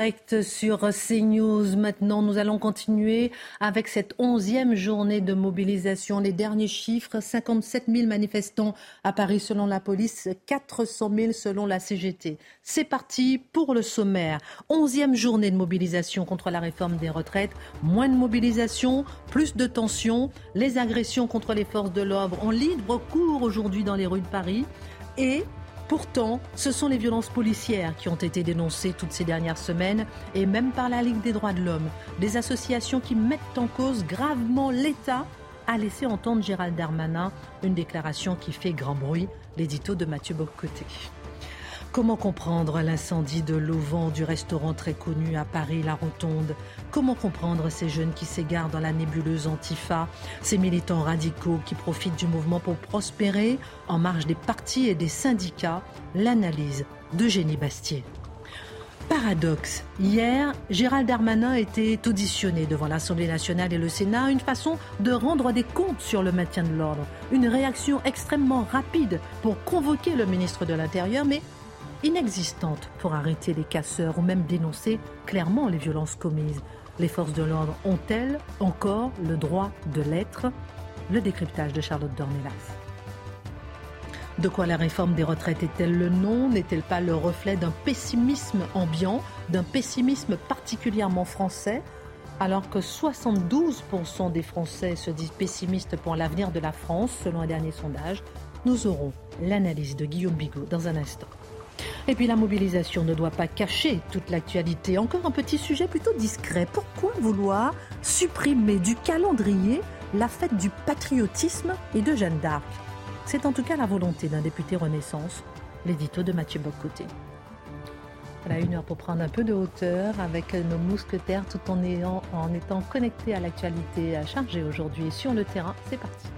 Direct sur CNews. Maintenant, nous allons continuer avec cette onzième journée de mobilisation. Les derniers chiffres 57 000 manifestants à Paris selon la police, 400 000 selon la CGT. C'est parti pour le sommaire. Onzième journée de mobilisation contre la réforme des retraites. Moins de mobilisation, plus de tensions. Les agressions contre les forces de l'ordre ont libre cours aujourd'hui dans les rues de Paris. Et Pourtant, ce sont les violences policières qui ont été dénoncées toutes ces dernières semaines, et même par la Ligue des droits de l'homme, des associations qui mettent en cause gravement l'État, a laissé entendre Gérald Darmanin, une déclaration qui fait grand bruit, l'édito de Mathieu Bocoté. Comment comprendre l'incendie de l'auvent du restaurant très connu à Paris, la Rotonde? Comment comprendre ces jeunes qui s'égarent dans la nébuleuse Antifa? Ces militants radicaux qui profitent du mouvement pour prospérer en marge des partis et des syndicats? L'analyse de Génie Bastier. Paradoxe. Hier, Gérald Darmanin était auditionné devant l'Assemblée nationale et le Sénat, une façon de rendre des comptes sur le maintien de l'ordre, une réaction extrêmement rapide pour convoquer le ministre de l'Intérieur, mais inexistante pour arrêter les casseurs ou même dénoncer clairement les violences commises. Les forces de l'ordre ont-elles encore le droit de l'être? Le décryptage de Charlotte Dornelas. De quoi la réforme des retraites est-elle le nom? N'est-elle pas le reflet d'un pessimisme ambiant, d'un pessimisme particulièrement français? Alors que 72% des Français se disent pessimistes pour l'avenir de la France, selon un dernier sondage. Nous aurons l'analyse de Guillaume Bigot dans un instant. Et puis la mobilisation ne doit pas cacher toute l'actualité. Encore un petit sujet plutôt discret. Pourquoi vouloir supprimer du calendrier la fête du patriotisme et de Jeanne d'Arc? C'est en tout cas la volonté d'un député Renaissance, l'édito de Mathieu Bocoté. Voilà une heure pour prendre un peu de hauteur avec nos mousquetaires tout en, en étant connectés à l'actualité chargée aujourd'hui sur le terrain. C'est parti.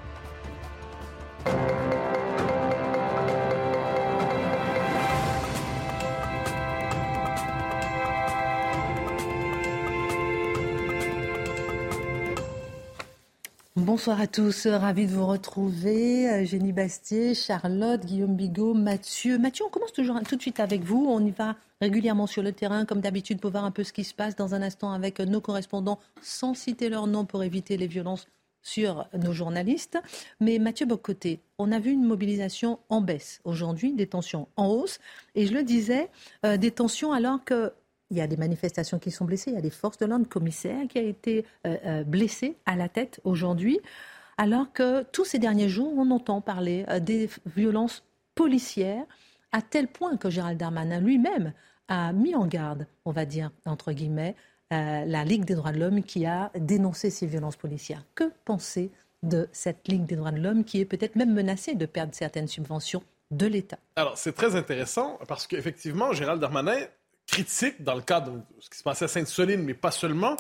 Bonsoir à tous, ravi de vous retrouver. Euh, Génie Bastier, Charlotte, Guillaume Bigot, Mathieu. Mathieu, on commence toujours tout de suite avec vous. On y va régulièrement sur le terrain, comme d'habitude, pour voir un peu ce qui se passe dans un instant avec nos correspondants, sans citer leur nom pour éviter les violences sur nos journalistes. Mais Mathieu Bocoté, on a vu une mobilisation en baisse aujourd'hui, des tensions en hausse. Et je le disais, euh, des tensions alors que il y a des manifestations qui sont blessées, il y a des forces de l'ordre, commissaire qui a été euh, euh, blessé à la tête aujourd'hui, alors que tous ces derniers jours, on entend parler euh, des violences policières, à tel point que Gérald Darmanin lui-même a mis en garde, on va dire, entre guillemets, la Ligue des droits de l'homme qui a dénoncé ces violences policières. Que penser de cette Ligue des droits de l'homme qui est peut-être même menacée de perdre certaines subventions de l'État? Alors, c'est très intéressant parce qu'effectivement, Gérald Darmanin critique dans le cadre de ce qui se passait à Sainte-Soline, mais pas seulement,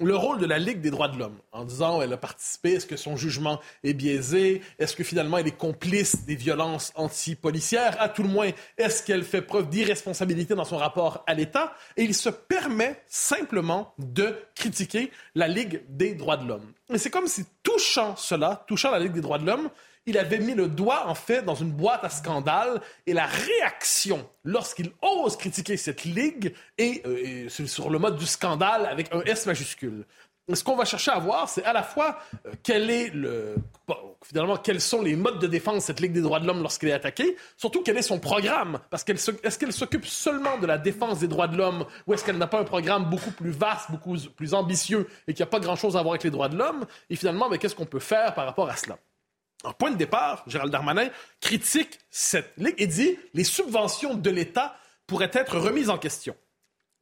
le rôle de la Ligue des droits de l'homme, en disant elle a participé, est-ce que son jugement est biaisé, est-ce que finalement elle est complice des violences anti-policières, à tout le moins, est-ce qu'elle fait preuve d'irresponsabilité dans son rapport à l'État, et il se permet simplement de critiquer la Ligue des droits de l'homme. Et c'est comme si touchant cela, touchant la Ligue des droits de l'homme, il avait mis le doigt, en fait, dans une boîte à scandale et la réaction lorsqu'il ose critiquer cette ligue est, euh, sur le mode du scandale avec un S majuscule. Ce qu'on va chercher à voir, c'est à la fois euh, quel est le, finalement, quels sont les modes de défense de cette Ligue des droits de l'homme lorsqu'elle est attaquée, surtout quel est son programme, parce qu'elle est-ce qu'elle s'occupe seulement de la défense des droits de l'homme, ou est-ce qu'elle n'a pas un programme beaucoup plus vaste, beaucoup plus ambitieux, et qui n'a pas grand-chose à voir avec les droits de l'homme, et finalement, mais qu'est-ce qu'on peut faire par rapport à cela? En point de départ, Gérald Darmanin critique cette ligue et dit les subventions de l'État pourraient être remises en question.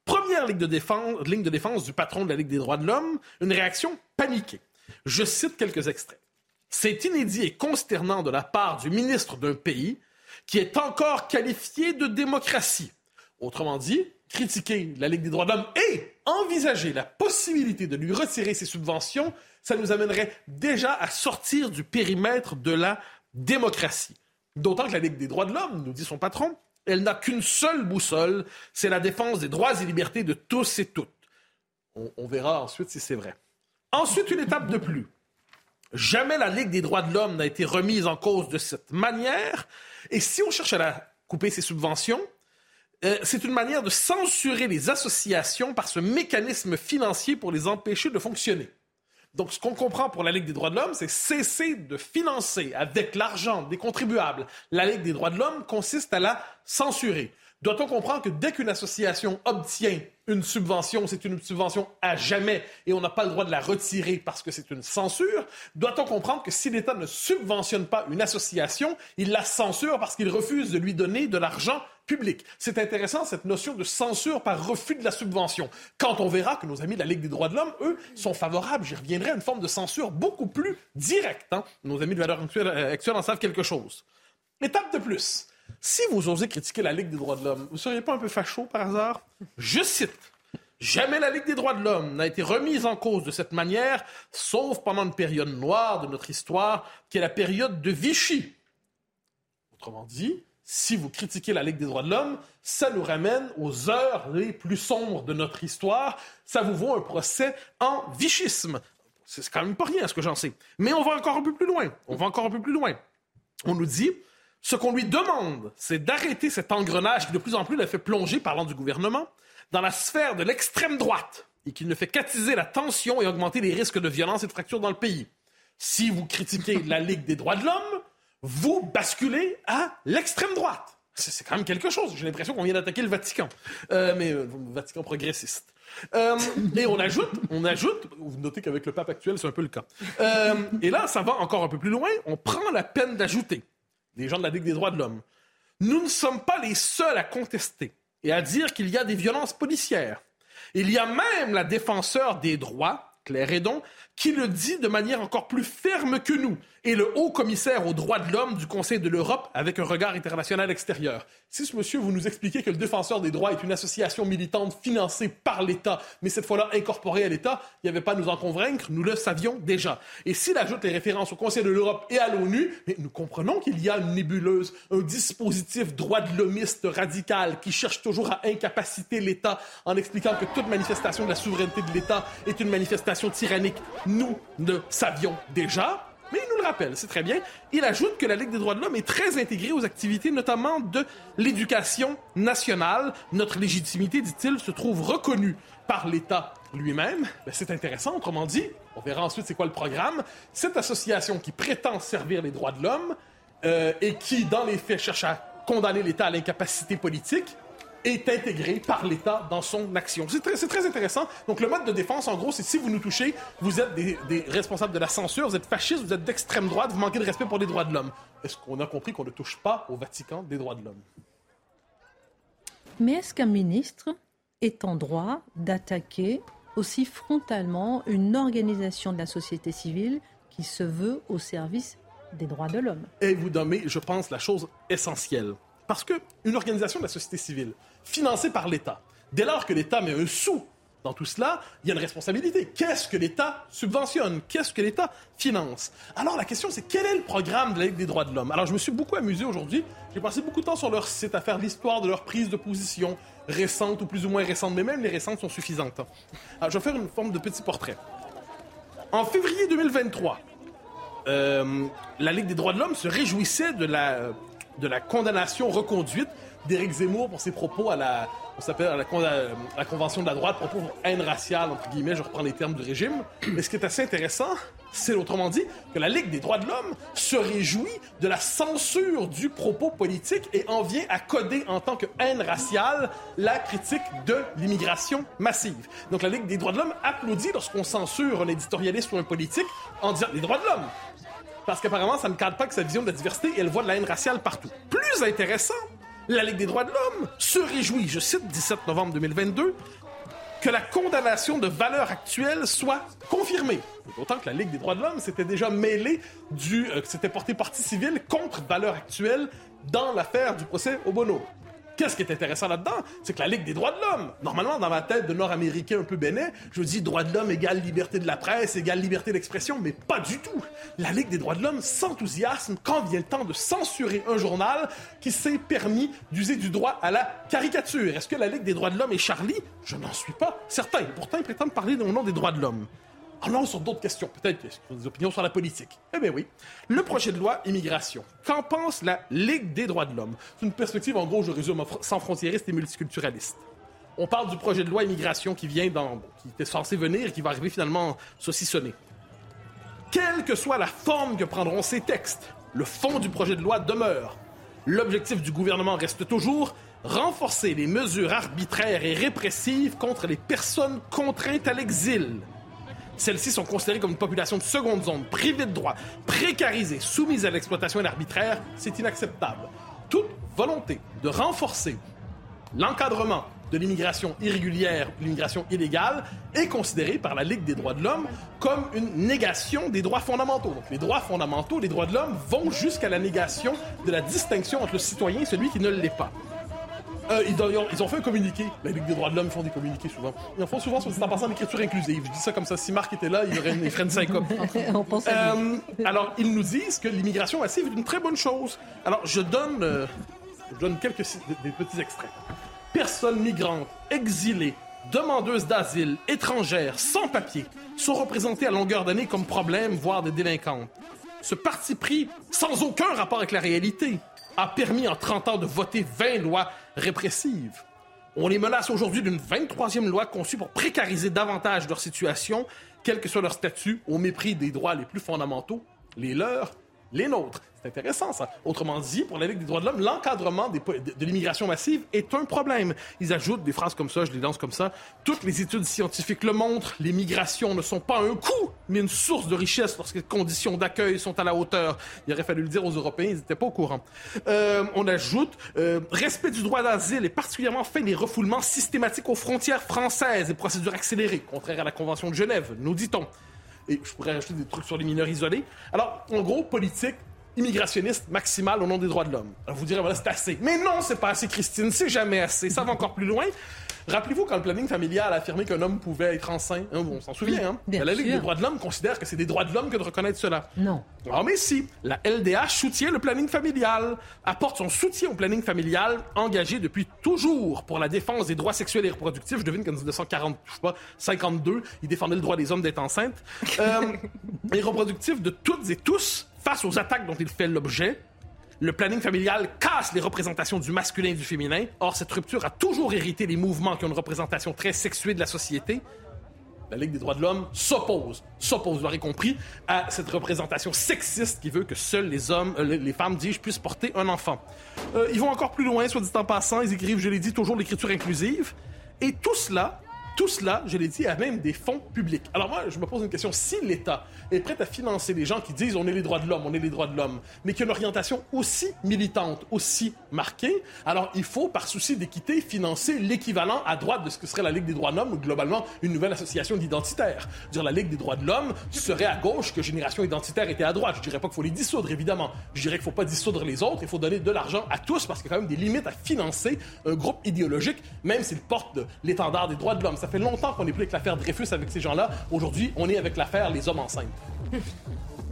Première ligne de, défense, ligne de défense du patron de la Ligue des droits de l'homme, une réaction paniquée. Je cite quelques extraits. C'est inédit et consternant de la part du ministre d'un pays qui est encore qualifié de démocratie. Autrement dit, critiquer la Ligue des droits de l'homme et envisager la possibilité de lui retirer ses subventions ça nous amènerait déjà à sortir du périmètre de la démocratie. D'autant que la Ligue des droits de l'homme, nous dit son patron, Elle n'a qu'une seule boussole, c'est la défense des droits et libertés de tous et toutes. On, verra ensuite si c'est vrai. Ensuite, une étape de plus. Jamais la Ligue des droits de l'homme n'a été remise en cause de cette manière. Et si on cherche à la couper ses subventions, euh, c'est une manière de censurer les associations par ce mécanisme financier pour les empêcher de fonctionner. Donc, ce qu'on comprend pour la Ligue des droits de l'homme, c'est cesser de financer avec l'argent des contribuables la Ligue des droits de l'homme consiste à la censurer. Doit-on comprendre que dès qu'une association obtient une subvention, c'est une subvention à jamais et on n'a pas le droit de la retirer parce que c'est une censure? Doit-on comprendre que si l'État ne subventionne pas une association, il la censure parce qu'il refuse de lui donner de l'argent public. C'est intéressant, cette notion de censure par refus de la subvention. Quand on verra que nos amis de la Ligue des droits de l'homme, eux, sont favorables, j'y reviendrai, à une forme de censure beaucoup plus directe. Hein. Nos amis de valeur euh, actuelle en savent quelque chose. Étape de plus. Si vous osez critiquer la Ligue des droits de l'homme, vous ne seriez pas un peu facho par hasard? Je cite. Jamais la Ligue des droits de l'homme n'a été remise en cause de cette manière, sauf pendant une période noire de notre histoire, qui est la période de Vichy. Autrement dit, si vous critiquez la Ligue des droits de l'homme, ça nous ramène aux heures les plus sombres de notre histoire. Ça vous vaut un procès en vichisme. C'est quand même pas rien, ce que j'en sais. Mais on va encore un peu plus loin. On va encore un peu plus loin. On nous dit, ce qu'on lui demande, c'est d'arrêter cet engrenage qui de plus en plus l'a fait plonger, parlant du gouvernement, dans la sphère de l'extrême droite et qui ne fait qu'attiser la tension et augmenter les risques de violence et de fracture dans le pays. Si vous critiquez la Ligue des droits de l'homme, vous basculez à l'extrême droite. C'est quand même quelque chose. J'ai l'impression qu'on vient d'attaquer le Vatican, euh, mais euh, le Vatican progressiste. Euh, et on ajoute, on ajoute, vous notez qu'avec le pape actuel, c'est un peu le cas. et là, ça va encore un peu plus loin. On prend la peine d'ajouter, les gens de la Ligue des droits de l'homme, nous ne sommes pas les seuls à contester et à dire qu'il y a des violences policières. Il y a même la défenseur des droits, Claire Edon, qui le dit de manière encore plus ferme que nous et le haut commissaire aux droits de l'homme du Conseil de l'Europe avec un regard international extérieur. Si ce monsieur, vous nous expliquez que le défenseur des droits est une association militante financée par l'État, mais cette fois-là incorporée à l'État, il n'y avait pas à nous en convaincre, nous le savions déjà. Et s'il ajoute les références au Conseil de l'Europe et à l'ONU, nous comprenons qu'il y a une nébuleuse, un dispositif droit de l'homiste radical qui cherche toujours à incapaciter l'État en expliquant que toute manifestation de la souveraineté de l'État est une manifestation tyrannique. Nous le savions déjà. Mais il nous le rappelle, c'est très bien. Il ajoute que la Ligue des droits de l'homme est très intégrée aux activités notamment de l'éducation nationale. Notre légitimité, dit-il, se trouve reconnue par l'État lui-même. Ben, c'est intéressant, autrement dit. On verra ensuite c'est quoi le programme. Cette association qui prétend servir les droits de l'homme euh, et qui, dans les faits, cherche à condamner l'État à l'incapacité politique, est intégré par l'État dans son action. C'est très, très, intéressant. Donc, le mode de défense, en gros, c'est si vous nous touchez, vous êtes des, responsables de la censure, vous êtes fascistes, vous êtes d'extrême droite, vous manquez de respect pour les droits de l'homme. Est-ce qu'on a compris qu'on ne touche pas au Vatican des droits de l'homme? Mais est-ce qu'un ministre est en droit d'attaquer aussi frontalement une organisation de la société civile qui se veut au service des droits de l'homme? Et vous nommez, je pense, la chose essentielle. Parce qu'une organisation de la société civile, financée par l'État, dès lors que l'État met un sou dans tout cela, il y a une responsabilité. Qu'est-ce que l'État subventionne? Qu'est-ce que l'État finance? Alors la question, c'est quel est le programme de la Ligue des droits de l'homme? Alors je me suis beaucoup amusé aujourd'hui. J'ai passé beaucoup de temps sur leur site à faire l'histoire de leur prise de position, récente ou plus ou moins récente, mais même les récentes sont suffisantes. Alors je vais faire une forme de petit portrait. En février 2023, euh, la Ligue des droits de l'homme se réjouissait de la de la condamnation reconduite d'Éric Zemmour pour ses propos à la, on s'appelle la, la, Convention de la droite, propos pour haine raciale, entre guillemets, je reprends les termes du régime. Mais ce qui est assez intéressant, c'est autrement dit que la Ligue des droits de l'homme se réjouit de la censure du propos politique et en vient à coder en tant que haine raciale la critique de l'immigration massive. Donc la Ligue des droits de l'homme applaudit lorsqu'on censure un éditorialiste ou un politique en disant les droits de l'homme parce qu'apparemment, ça ne cadre pas que sa vision de la diversité et elle voit de la haine raciale partout. Plus intéressant, la Ligue des droits de l'homme se réjouit, je cite 17 novembre 2022, que la condamnation de valeur actuelle soit confirmée. D'autant que la Ligue des droits de l'homme s'était déjà mêlée du... Euh, s'était porté partie civile contre valeur actuelle dans l'affaire du procès Obono. Qu'est-ce qui est intéressant là-dedans? C'est que la Ligue des droits de l'homme, normalement, dans ma tête de Nord-Américain un peu bénin, je dis droits de l'homme égale liberté de la presse, égale liberté d'expression, mais pas du tout. La Ligue des droits de l'homme s'enthousiasme quand vient le temps de censurer un journal qui s'est permis d'user du droit à la caricature. Est-ce que la Ligue des droits de l'homme est Charlie? Je n'en suis pas certain. Pourtant, ils prétendent parler au nom des droits de l'homme. Alors, sur d'autres questions, peut-être des opinions sur la politique. Eh bien oui. Le projet de loi immigration. Qu'en pense la Ligue des droits de l'homme? C'est une perspective, en gros, je résume, sans frontiériste et multiculturaliste. On parle du projet de loi immigration qui vient dans, qui était censé venir et qui va arriver finalement saucissonné. Quelle que soit la forme que prendront ces textes, le fond du projet de loi demeure. L'objectif du gouvernement reste toujours renforcer les mesures arbitraires et répressives contre les personnes contraintes à l'exil. Celles-ci sont considérées comme une population de seconde zone, privée de droits, précarisée, soumise à l'exploitation et l'arbitraire. C'est inacceptable. Toute volonté de renforcer l'encadrement de l'immigration irrégulière l'immigration illégale est considérée par la Ligue des droits de l'homme comme une négation des droits fondamentaux. Donc les droits fondamentaux, les droits de l'homme vont jusqu'à la négation de la distinction entre le citoyen et celui qui ne l'est pas. Euh, ils, ont, fait un communiqué. La Ligue des droits de l'homme font des communiqués souvent. Ils en font souvent sur en passant l'écriture inclusive. Je dis ça comme ça. Si Marc était là, il, aurait, une ferait une syncope. euh, alors, ils nous disent que l'immigration massive est une très bonne chose. Alors, je donne, euh, je donne quelques des petits extraits. Personnes migrantes, exilées, demandeuses d'asile, étrangères, sans papier, sont représentées à longueur d'année comme problèmes, voire des délinquantes. Ce parti pris, sans aucun rapport avec la réalité, a permis en 30 ans de voter 20 lois répressives. On les menace aujourd'hui d'une 23e loi conçue pour précariser davantage leur situation, quel que soit leur statut, au mépris des droits les plus fondamentaux, les leurs, les nôtres. C'est intéressant, ça. Autrement dit, pour la Ligue des droits de l'homme, l'encadrement de, l'immigration massive est un problème. Ils ajoutent des phrases comme ça, je les lance comme ça. Toutes les études scientifiques le montrent. Les migrations ne sont pas un coût, mais une source de richesse lorsque les conditions d'accueil sont à la hauteur. Il aurait fallu le dire aux Européens, ils n'étaient pas au courant. Euh, on ajoute euh, respect du droit d'asile et particulièrement fin des refoulements systématiques aux frontières françaises et procédures accélérées, contraire à la Convention de Genève, nous dit-on. Et je pourrais rajouter des trucs sur les mineurs isolés. Alors, en gros, politique, immigrationniste maximale au nom des droits de l'homme. Vous direz, voilà, c'est assez. Mais non, c'est pas assez, Christine, c'est jamais assez. Ça va encore plus loin. Rappelez-vous quand le planning familial a affirmé qu'un homme pouvait être enceint. Hein, on s'en souvient, hein? la Ligue des droits de l'homme considère que c'est des droits de l'homme que de reconnaître cela. Non. Ah, mais si. La LDH soutient le planning familial, apporte son soutien au planning familial engagé depuis toujours pour la défense des droits sexuels et reproductifs. Je devine qu'en 1940, je sais pas, 52, il défendait le droit des hommes d'être enceintes. Euh, et reproductifs de toutes et tous face aux attaques dont il fait l'objet. Le planning familial casse les représentations du masculin et du féminin. Or, cette rupture a toujours hérité des mouvements qui ont une représentation très sexuée de la société. La Ligue des droits de l'homme s'oppose, s'oppose, vous l'aurez compris, à cette représentation sexiste qui veut que seuls les hommes, euh, les femmes, dis-je, puissent porter un enfant. Euh, ils vont encore plus loin, soit dit en passant, ils écrivent, je l'ai dit, toujours l'écriture inclusive. Et tout cela tout cela, je l'ai dit, a même des fonds publics. Alors moi, je me pose une question. Si l'État est prêt à financer des gens qui disent on est les droits de l'homme, on est les droits de l'homme, mais qui ont une orientation aussi militante, aussi marquée, alors il faut, par souci d'équité, financer l'équivalent à droite de ce que serait la Ligue des droits de l'homme ou globalement une nouvelle association d'identitaires. Dire la Ligue des droits de l'homme serait à gauche que Génération identitaire était à droite. Je dirais pas qu'il faut les dissoudre, évidemment. Je dirais qu'il faut pas dissoudre les autres. Il faut donner de l'argent à tous parce qu'il y a quand même des limites à financer un groupe idéologique, même s'il porte l'étendard des droits de l'homme. Ça fait longtemps qu'on n'est plus avec l'affaire Dreyfus avec ces gens-là. Aujourd'hui, on est avec l'affaire les hommes enceintes.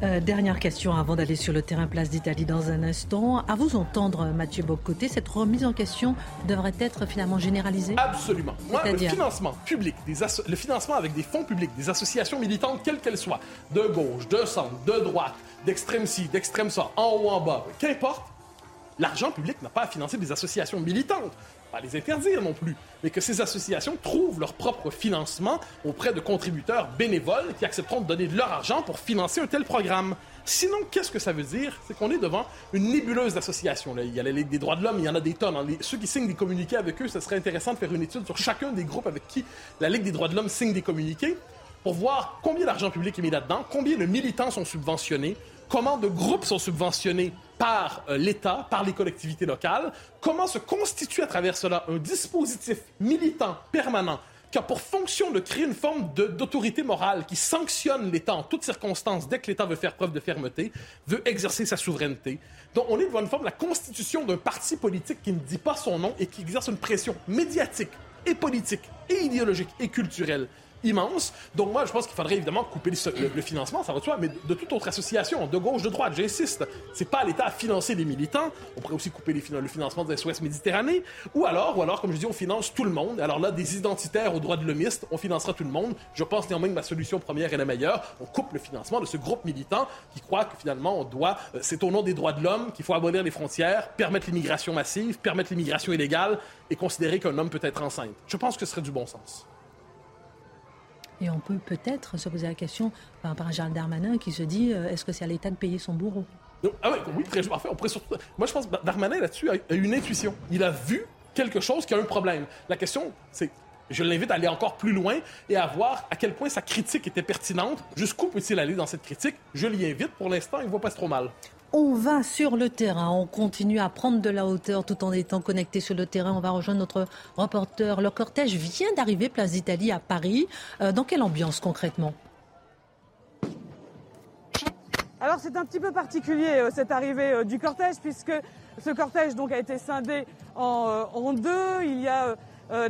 Euh, dernière question avant d'aller sur le terrain place d'Italie dans un instant. À vous entendre, Mathieu Bocoté, cette remise en question devrait être finalement généralisée? Absolument. Moi, le financement public, le financement avec des fonds publics, des associations militantes, quelles qu'elles soient, de gauche, de centre, de droite, d'extrême ci, d'extrême ça, en haut, en bas, qu'importe, l'argent public n'a pas à financer des associations militantes pas les interdire non plus, mais que ces associations trouvent leur propre financement auprès de contributeurs bénévoles qui accepteront de donner de leur argent pour financer un tel programme. Sinon, qu'est-ce que ça veut dire? C'est qu'on est devant une nébuleuse d'associations. Il y a la Ligue des droits de l'homme, il y en a des tonnes. ceux qui signent des communiqués avec eux, ce serait intéressant de faire une étude sur chacun des groupes avec qui la Ligue des droits de l'homme signe des communiqués pour voir combien d'argent public est mis là-dedans, combien de militants sont subventionnés, comment de groupes sont subventionnés par euh, l'État, par les collectivités locales, comment se constitue à travers cela un dispositif militant permanent qui a pour fonction de créer une forme d'autorité morale qui sanctionne l'État en toutes circonstances dès que l'État veut faire preuve de fermeté, veut exercer sa souveraineté? Donc on est devant une forme de la constitution d'un parti politique qui ne dit pas son nom et qui exerce une pression médiatique et politique et idéologique et culturelle immense. Donc moi, je pense qu'il faudrait évidemment couper le, financement, ça va de soi, mais de, toute autre association, de gauche, de droite, j'insiste. C'est pas à l'État à financer les militants. On pourrait aussi couper le financement des SOS Méditerranée. Ou alors, ou alors, comme je dis, on finance tout le monde. Alors là, des identitaires aux droits de l'homiste, on financera tout le monde. Je pense néanmoins que ma solution première est la meilleure. On coupe le financement de ce groupe militant qui croit que finalement, on doit, euh, c'est au nom des droits de l'homme qu'il faut abolir les frontières, permettre l'immigration massive, permettre l'immigration illégale et considérer qu'un homme peut être enceinte. Je pense que ce serait du bon sens. Et on peut peut-être se poser la question par rapport à Gérald Darmanin qui se dit euh, est-ce que c'est à l'État de payer son bourreau? Ah oui, très parfait. Moi, je pense que Darmanin, là-dessus, a une intuition. Il a vu quelque chose qui a un problème. La question, c'est je l'invite à aller encore plus loin et à voir à quel point sa critique était pertinente. Jusqu'où peut-il aller dans cette critique? Je l'y invite. Pour l'instant, il ne voit pas trop mal. On va sur le terrain, on continue à prendre de la hauteur tout en étant connecté sur le terrain. On va rejoindre notre reporter. Le cortège vient d'arriver place d'Italie à Paris. Euh, dans quelle ambiance concrètement? Alors c'est un petit peu particulier euh, cette arrivée euh, du cortège puisque ce cortège donc a été scindé en, deux. Il y a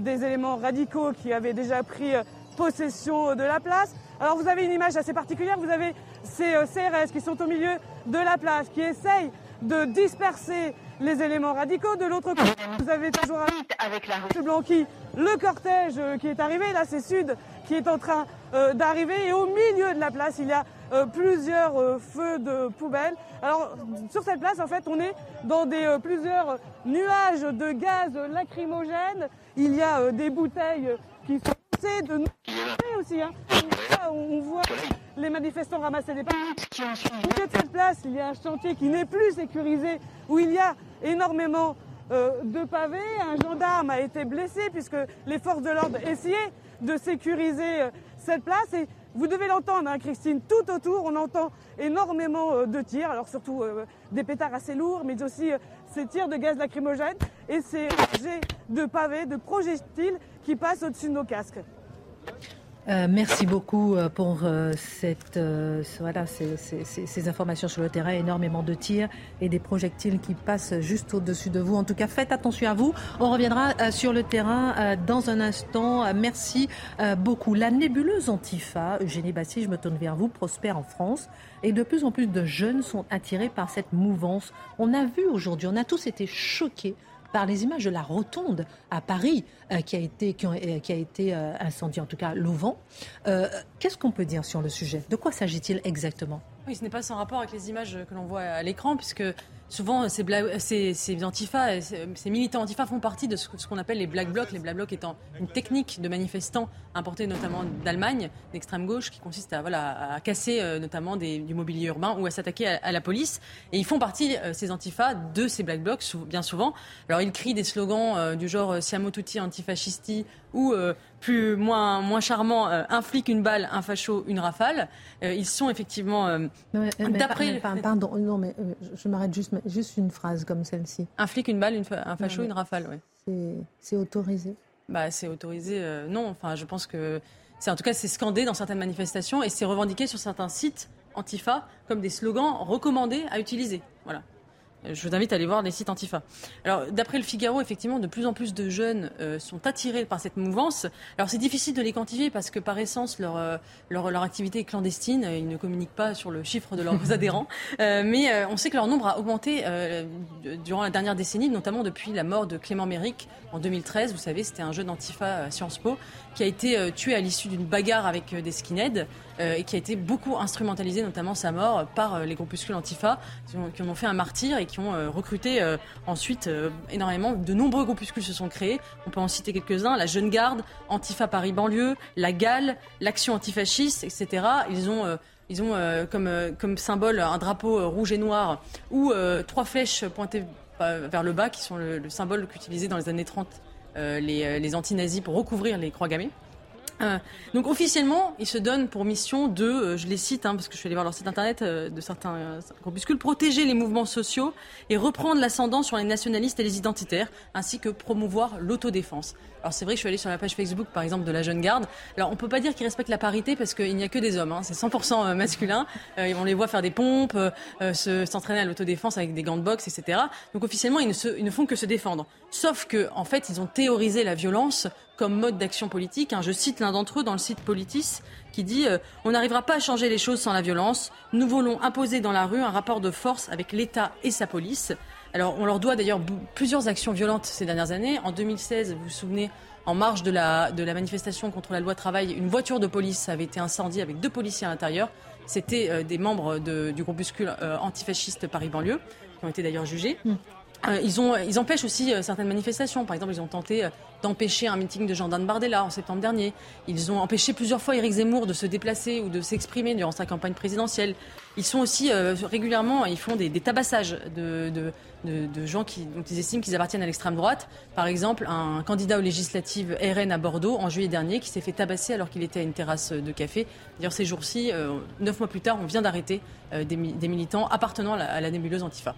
des éléments radicaux qui avaient déjà pris possession de la place. Alors vous avez une image assez particulière, vous avez ces CRS qui sont au milieu de la place, qui essayent de disperser les éléments radicaux. De l'autre côté, vous avez toujours avec la rue Blanqui, le cortège euh, qui est arrivé, là c'est Sud qui est en train euh, d'arriver et au milieu de la place, il y a euh, plusieurs feux de poubelle. Alors sur cette place, en fait, on est dans des plusieurs nuages de gaz lacrymogène. Il y a des bouteilles qui sont de nous aussi. Hein. On voit les manifestants ramasser des papiers. Au de cette place, il y a un chantier qui n'est plus sécurisé, où il y a énormément euh, de pavés. Un gendarme a été blessé puisque les forces de l'ordre essayaient de sécuriser euh, cette place. Et vous devez l'entendre, hein, Christine, tout autour, on entend énormément euh, de tirs, alors surtout des pétards assez lourds, mais aussi ces tirs de gaz lacrymogène et ces jets de pavés, de projectiles qui passent au-dessus de nos casques. Euh, merci beaucoup euh, pour euh, ces, informations sur le terrain. Énormément de tirs et des projectiles qui passent juste au-dessus de vous. En tout cas, faites attention à vous. On reviendra sur le terrain dans un instant. Merci beaucoup. La nébuleuse Antifa, Eugénie Bassi, je me tourne vers vous, prospère en France. Et de plus en plus de jeunes sont attirés par cette mouvance. On a vu aujourd'hui, on a tous été choqués par les images de la rotonde à Paris euh, qui a été, qui, euh, a été euh, incendiée, en tout cas l'Auvent. Qu'est-ce qu'on peut dire sur le sujet? De quoi s'agit-il exactement? Oui, ce n'est pas sans rapport avec les images que l'on voit à l'écran, puisque souvent ces, ces, ces, ces militants antifas font partie de ce, qu'on appelle les black blocs. Les black blocs étant une technique de manifestants importés notamment d'Allemagne, d'extrême gauche, qui consiste à, voilà, à casser euh, notamment du mobilier urbain ou à s'attaquer à, la police. Et ils font partie, euh, ces antifas, de ces black blocs, bien souvent. Alors ils crient des slogans euh, du genre Siamo tutti antifascisti ou plus moins moins charmant, un flic une balle, un facho une rafale. ils sont effectivement d'après. Pardon, non mais je m'arrête juste juste une phrase comme celle-ci. Un flic, une balle, un facho, une rafale, oui. C'est autorisé bah, C'est autorisé, euh, non. Enfin, je pense que. c'est En tout cas, c'est scandé dans certaines manifestations et c'est revendiqué sur certains sites Antifa comme des slogans recommandés à utiliser. Voilà. Je vous invite à aller voir les sites Antifa. Alors, d'après le Figaro, effectivement, de plus en plus de jeunes euh, sont attirés par cette mouvance. Alors, c'est difficile de les quantifier parce que, par essence, leur, euh, leur, leur, activité est clandestine. Ils ne communiquent pas sur le chiffre de leurs adhérents. Euh, mais on sait que leur nombre a augmenté durant la dernière décennie, notamment depuis la mort de Clément Méric en 2013. Vous savez, c'était un jeune Antifa à Sciences Po qui a été tué à l'issue d'une bagarre avec des skinheads. Euh, et qui a été beaucoup instrumentalisé, notamment sa mort, par euh, les groupuscules Antifa, qui, en ont fait un martyr et qui ont euh, recruté ensuite énormément. De nombreux groupuscules se sont créés. On peut en citer quelques-uns la Jeune Garde, Antifa Paris banlieue, la GAL, l'Action antifasciste, etc. Ils ont ils ont comme, comme symbole un drapeau rouge et noir ou trois flèches pointées vers le bas qui sont le, symbole qu'utilisaient dans les années 30 les, les anti-nazis pour recouvrir les croix gammées. Euh, donc officiellement, ils se donnent pour mission de, euh, je les cite hein, parce que je suis allée voir leur site internet euh, de certains groupuscules, protéger les mouvements sociaux et reprendre l'ascendant sur les nationalistes et les identitaires, ainsi que promouvoir l'autodéfense. Alors c'est vrai que je suis allée sur la page Facebook par exemple de la Jeune Garde. Alors on peut pas dire qu'ils respectent la parité parce qu'il n'y a que des hommes, hein. c'est 100% masculin. Euh, on les voit faire des pompes, se, s'entraîner à l'autodéfense avec des gants de boxe, etc. Donc officiellement ils ne, se, ils ne font que se défendre. Sauf que en fait ils ont théorisé la violence comme mode d'action politique. Hein. Je cite l'un d'entre eux dans le site Politis qui dit euh, On n'arrivera pas à changer les choses sans la violence. Nous voulons imposer dans la rue un rapport de force avec l'État et sa police. Alors on leur doit d'ailleurs plusieurs actions violentes ces dernières années. En 2016, vous vous souvenez, en marge de la, manifestation contre la loi travail, une voiture de police avait été incendiée avec deux policiers à l'intérieur. C'était euh, des membres du groupuscule euh, antifasciste Paris-Banlieue, qui ont été d'ailleurs jugés. Hmm. Euh, ils, ont, ils empêchent aussi euh, certaines manifestations. Par exemple, ils ont tenté euh, d'empêcher un meeting de Jean-Dan Bardella en septembre dernier. Ils ont empêché plusieurs fois Éric Zemmour de se déplacer ou de s'exprimer durant sa campagne présidentielle. Ils sont aussi régulièrement, ils font des, tabassages de, de, de, gens qui, dont ils estiment qu'ils appartiennent à l'extrême droite. Par exemple, un candidat aux législatives RN à Bordeaux en juillet dernier qui s'est fait tabasser alors qu'il était à une terrasse de café. D'ailleurs, ces jours-ci, neuf mois plus tard, on vient d'arrêter des, des, militants appartenant à la nébuleuse Antifa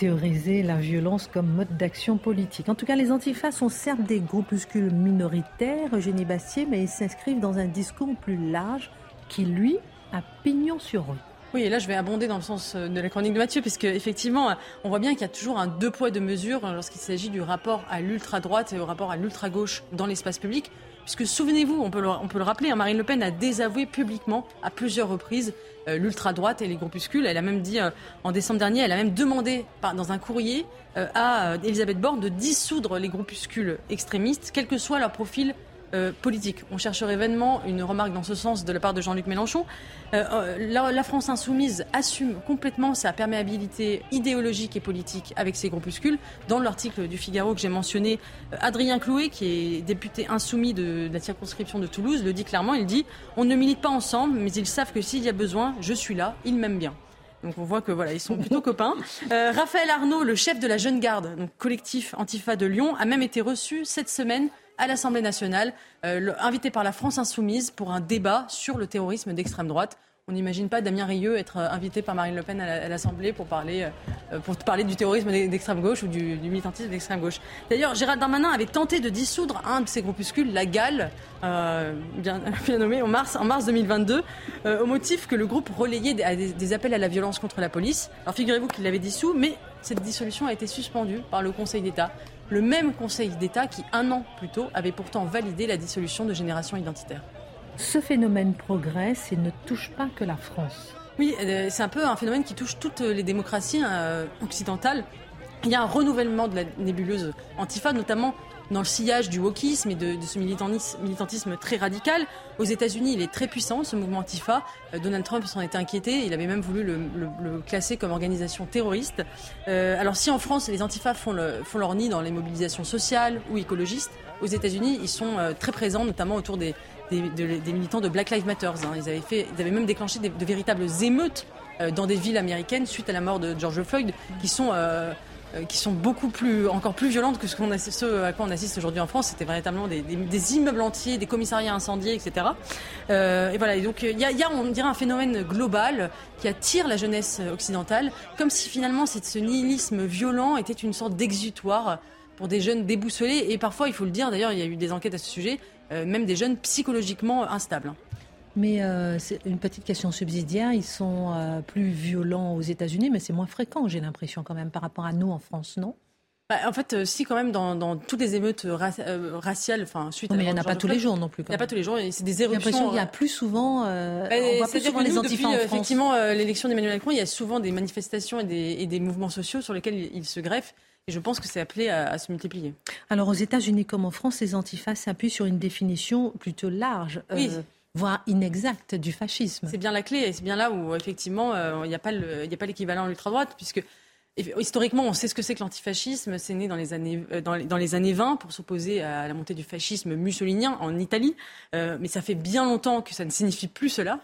théoriser la violence comme mode d'action politique. En tout cas, les antifas sont certes des groupuscules minoritaires, Eugénie Bastier, mais ils s'inscrivent dans un discours plus large qui, lui, a pignon sur eux. Oui, et là, je vais abonder dans le sens euh, de la chronique de Mathieu, puisque effectivement, on voit bien qu'il y a toujours un deux poids deux mesures lorsqu'il s'agit du rapport à l'ultra droite et au rapport à l'ultra gauche dans l'espace public. Puisque souvenez-vous, on peut le, on peut le rappeler, hein, Marine Le Pen a désavoué publiquement à plusieurs reprises euh, l'ultra-droite et les groupuscules. Elle a même dit euh, en décembre dernier, elle a même demandé dans un courrier euh, à Elisabeth Borne de dissoudre les groupuscules extrémistes, quel que soit leur profil euh, politique. On chercherait vainement une remarque dans ce sens de la part de Jean-Luc Mélenchon. Euh, euh, la, France insoumise assume complètement sa perméabilité idéologique et politique avec ces groupuscules. Dans l'article du Figaro que j'ai mentionné, Adrien Clouet, qui est député insoumis de, de, la circonscription de Toulouse, le dit clairement. Il dit On ne milite pas ensemble, mais ils savent que s'il y a besoin, je suis là, ils m'aiment bien. Donc on voit que voilà, ils sont plutôt copains. Raphaël Arnaud, le chef de la Jeune Garde, donc collectif Antifa de Lyon, a même été reçu cette semaine à l'Assemblée nationale, euh, invité par la France insoumise pour un débat sur le terrorisme d'extrême droite. On n'imagine pas Damien Rieu être euh, invité par Marine Le Pen à l'Assemblée pour parler, euh, pour parler du terrorisme d'extrême gauche ou du, militantisme d'extrême gauche. D'ailleurs, Gérald Darmanin avait tenté de dissoudre un de ces groupuscules, la GAL, bien, nommé, en mars, en mars 2022, au motif que le groupe relayait des, des, appels à la violence contre la police. Alors figurez-vous qu'il l'avait dissous, mais cette dissolution a été suspendue par le Conseil d'État le même Conseil d'État qui, un an plus tôt, avait pourtant validé la dissolution de Génération Identitaire. Ce phénomène progresse et ne touche pas que la France. Oui, euh, c'est un peu un phénomène qui touche toutes les démocraties euh, occidentales. Il y a un renouvellement de la nébuleuse antifa, notamment dans le sillage du wokisme et de, ce militantisme, très radical. Aux États-Unis, il est très puissant, ce mouvement Antifa. Euh, Donald Trump s'en était inquiété. Il avait même voulu le, classer comme organisation terroriste. Euh, alors, si en France, les Antifas font, leur nid dans les mobilisations sociales ou écologistes, aux États-Unis, ils sont euh, très présents, notamment autour des, militants de Black Lives Matter. Hein. Ils, avaient fait, ils avaient même déclenché de véritables émeutes dans des villes américaines suite à la mort de George Floyd, qui sont euh, qui sont beaucoup plus, encore plus violentes que ce, ce à quoi on assiste aujourd'hui en France. C'était véritablement des, des, immeubles entiers, des commissariats incendiés, etc. Euh, et voilà. Et donc il y a, y a, on dirait, un phénomène global qui attire la jeunesse occidentale, comme si finalement ce nihilisme violent était une sorte d'exutoire pour des jeunes déboussolés. Et parfois, il faut le dire, d'ailleurs, il y a eu des enquêtes à ce sujet, euh, même des jeunes psychologiquement instables. Mais euh, c'est une petite question subsidiaire. Ils sont euh, plus violents aux États-Unis, mais c'est moins fréquent, j'ai l'impression, quand même, par rapport à nous en France, non? Bah, en fait, euh, si quand même dans, toutes les émeutes raciales, enfin suite. Non, mais il n'y en a pas tous les jours non plus. Il n'y a pas tous les jours. C'est des éruptions. Il y a plus souvent. Bah, on voit plus souvent les antifas en France. Effectivement, l'élection d'Emmanuel Macron, il y a souvent des manifestations et des, et des mouvements sociaux sur lesquels il, se greffe. Et je pense que c'est appelé à, se multiplier. Alors aux États-Unis comme en France, les antifas s'appuient sur une définition plutôt large. Oui voire inexacte du fascisme. C'est bien la clé, et c'est bien là où effectivement euh, il n'y a pas l'équivalent ultra-droite, puisque historiquement on sait ce que c'est que l'antifascisme, c'est né dans les, années, euh, dans, les, années 20 pour s'opposer à la montée du fascisme mussolinien en Italie, euh, mais ça fait bien longtemps que ça ne signifie plus cela.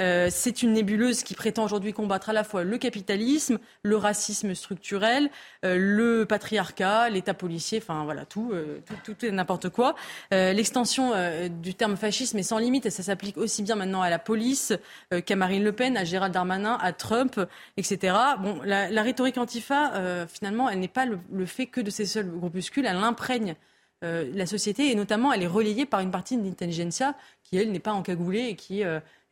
Euh, c'est une nébuleuse qui prétend aujourd'hui combattre à la fois le capitalisme, le racisme structurel, euh, le patriarcat, l'État policier, enfin voilà, tout, euh, n'importe quoi. L'extension du terme fascisme est sans limite et ça s'applique aussi bien maintenant à la police qu'à Marine Le Pen, à Gérald Darmanin, à Trump, etc. Bon, la, rhétorique antifa, finalement, elle n'est pas le, fait que de ces seuls groupuscules, elle imprègne la société et notamment elle est relayée par une partie de l'intelligentsia qui, elle, n'est pas encagoulée et qui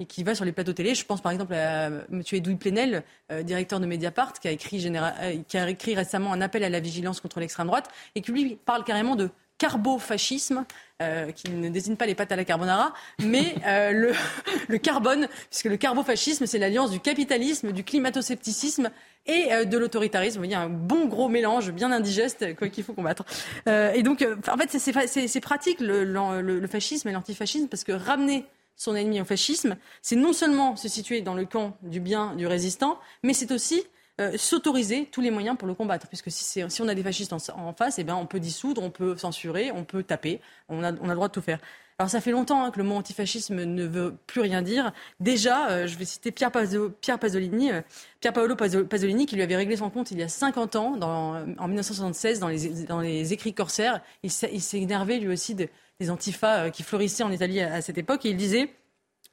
et qui va sur les plateaux télé. Je pense par exemple à M. Edoui Plenel, euh, directeur de Mediapart, qui a, écrit euh, qui a écrit récemment un appel à la vigilance contre l'extrême droite et qui lui parle carrément de carbofascisme, euh, qui ne désigne pas les pâtes à la carbonara, mais le, le, carbone, puisque le carbofascisme, c'est l'alliance du capitalisme, du climato-scepticisme et de l'autoritarisme. Vous voyez, un bon gros mélange bien indigeste quoi qu'il faut combattre. et donc, en fait, c'est pratique le, le, le fascisme et l'antifascisme, parce que ramener son ennemi au fascisme, c'est non seulement se situer dans le camp du bien, du résistant, mais c'est aussi euh, s'autoriser tous les moyens pour le combattre. Puisque si, si on a des fascistes en, face, eh ben, on peut dissoudre, on peut censurer, on peut taper, on a, on a le droit de tout faire. Alors ça fait longtemps hein, que le mot antifascisme ne veut plus rien dire. Déjà, euh, je vais citer Pierre, Pasolini, euh, Pierre Paolo Pasolini, qui lui avait réglé son compte il y a 50 ans, dans, en 1976, dans les, dans les écrits corsaires. Il s'est énervé lui aussi de, des antifas euh, qui florissaient en Italie à, cette époque. Et il disait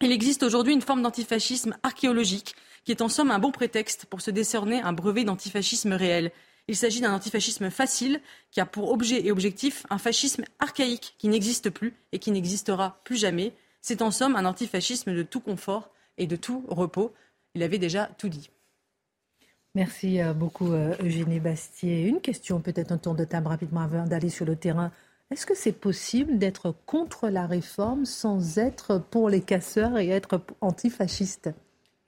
il existe aujourd'hui une forme d'antifascisme archéologique qui est en somme un bon prétexte pour se décerner un brevet d'antifascisme réel. Il s'agit d'un antifascisme facile qui a pour objet et objectif un fascisme archaïque qui n'existe plus et qui n'existera plus jamais. C'est en somme un antifascisme de tout confort et de tout repos. Il avait déjà tout dit. Merci euh, beaucoup euh, Eugénie Bastier. Une question, peut-être un tour de table rapidement avant d'aller sur le terrain. Est-ce que c'est possible d'être contre la réforme sans être pour les casseurs et être antifasciste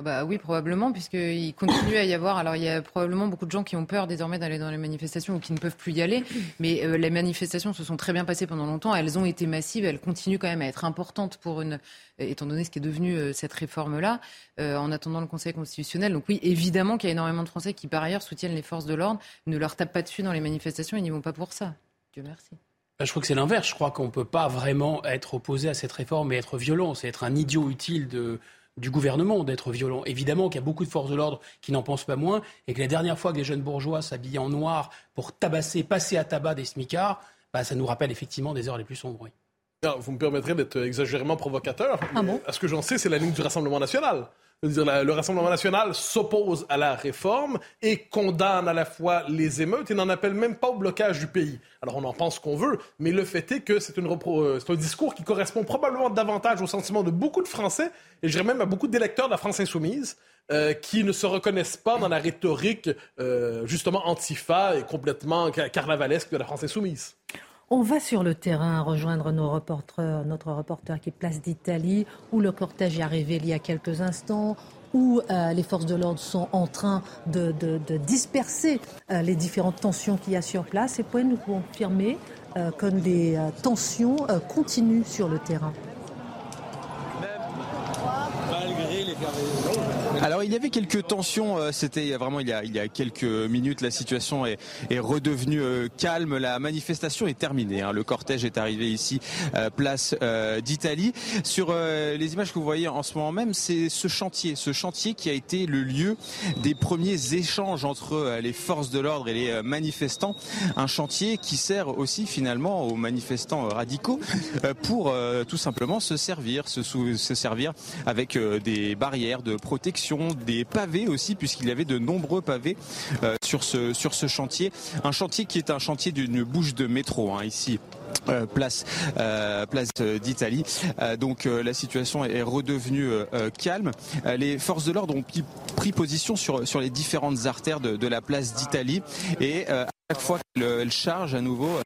bah oui, probablement, puisqu'il continue à y avoir. Alors, il y a probablement beaucoup de gens qui ont peur désormais d'aller dans les manifestations ou qui ne peuvent plus y aller. Mais euh, les manifestations se sont très bien passées pendant longtemps. Elles ont été massives. Elles continuent quand même à être importantes pour une, étant donné ce qui est devenu euh, cette réforme-là, euh, en attendant le Conseil constitutionnel. Donc oui, évidemment qu'il y a énormément de Français qui, par ailleurs, soutiennent les forces de l'ordre, ne leur tapent pas dessus dans les manifestations et n'y vont pas pour ça. Dieu merci. Bah, je crois que c'est l'inverse. Je crois qu'on ne peut pas vraiment être opposé à cette réforme et être violent. C'est être un idiot utile de, du gouvernement d'être violent. Évidemment qu'il y a beaucoup de forces de l'ordre qui n'en pensent pas moins et que la dernière fois que les jeunes bourgeois s'habillaient en noir pour tabasser, passer à tabac des smicards, bah, ça nous rappelle effectivement des heures les plus sombres. vous me permettrez d'être exagérément provocateur. Ah bon? à ce que j'en sais, c'est la ligne du Rassemblement national le Rassemblement national s'oppose à la réforme et condamne à la fois les émeutes et n'en appelle même pas au blocage du pays. Alors on en pense qu'on veut, mais le fait est que c'est euh, un discours qui correspond probablement davantage au sentiment de beaucoup de Français, et je dirais même à beaucoup d'électeurs de la France insoumise, euh, qui ne se reconnaissent pas dans la rhétorique euh, justement antifa et complètement carnavalesque de la France insoumise. On va sur le terrain rejoindre nos reporters, notre reporter qui est place d'Italie, où le cortège est arrivé il y a quelques instants, où euh, les forces de l'ordre sont en train de, disperser euh, les différentes tensions qu'il y a sur place. Et pouvez nous confirmer euh, que les tensions continuent sur le terrain? Alors il y avait quelques tensions, euh, c'était vraiment il y, a, il y a quelques minutes, la situation est, est redevenue euh, calme, la manifestation est terminée, hein. le cortège est arrivé ici, euh, place d'Italie. Sur les images que vous voyez en ce moment même, c'est ce chantier, ce chantier qui a été le lieu des premiers échanges entre les forces de l'ordre et les manifestants, un chantier qui sert aussi finalement aux manifestants radicaux pour tout simplement se servir, se, se servir avec des barrières de protection des pavés aussi, puisqu'il y avait de nombreux pavés euh, sur, ce, chantier. Un chantier qui est un chantier d'une bouche de métro hein, ici. Euh, place euh, d'Italie. donc la situation est redevenue calme. les forces de l'ordre ont pris position sur les différentes artères de, de la place d'Italie et à chaque fois qu'elles chargent à nouveau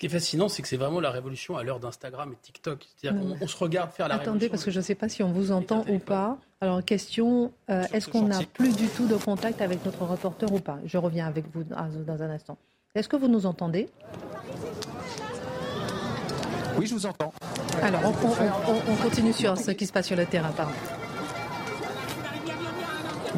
qui est fascinant, c'est que c'est vraiment la révolution à l'heure d'Instagram et TikTok. C'est-à-dire qu'on on se regarde faire la Attendez, Attendez, parce que je ne sais pas si on vous entend ou pas. Alors, question, euh, est-ce qu'on n'a plus du tout de contact avec notre reporter ou pas? Je reviens avec vous dans un instant. Est-ce que vous nous entendez? Oui, je vous entends. Alors, on, on, continue sur ce qui se passe sur le terrain, pardon.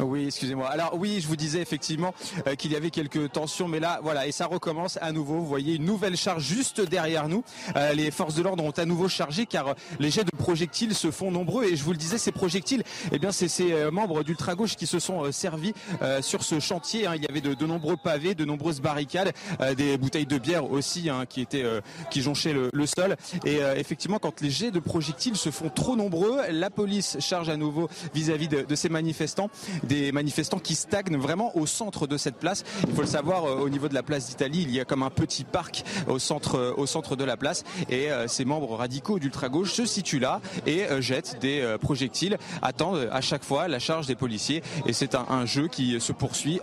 Oui, excusez-moi. Alors oui, je vous disais effectivement euh, qu'il y avait quelques tensions, mais là, voilà, et ça recommence à nouveau. Vous voyez une nouvelle charge juste derrière nous. Euh, les forces de l'ordre ont à nouveau chargé car euh, les jets de projectiles se font nombreux. Et je vous le disais, ces projectiles, eh bien, c'est ces membres d'ultra gauche qui se sont servis sur ce chantier. Hein. Il y avait de, nombreux pavés, de nombreuses barricades, des bouteilles de bière aussi hein, qui étaient qui jonchaient le, sol. Et effectivement, quand les jets de projectiles se font trop nombreux, la police charge à nouveau vis-à-vis de ces manifestants des manifestants qui stagnent vraiment au centre de cette place. Il faut le savoir, euh, au niveau de la place d'Italie, il y a comme un petit parc au centre, euh, au centre de la place et euh, ces membres radicaux d'ultra-gauche se situent là et jettent des projectiles, attendent à chaque fois la charge des policiers et c'est un, jeu qui se poursuit,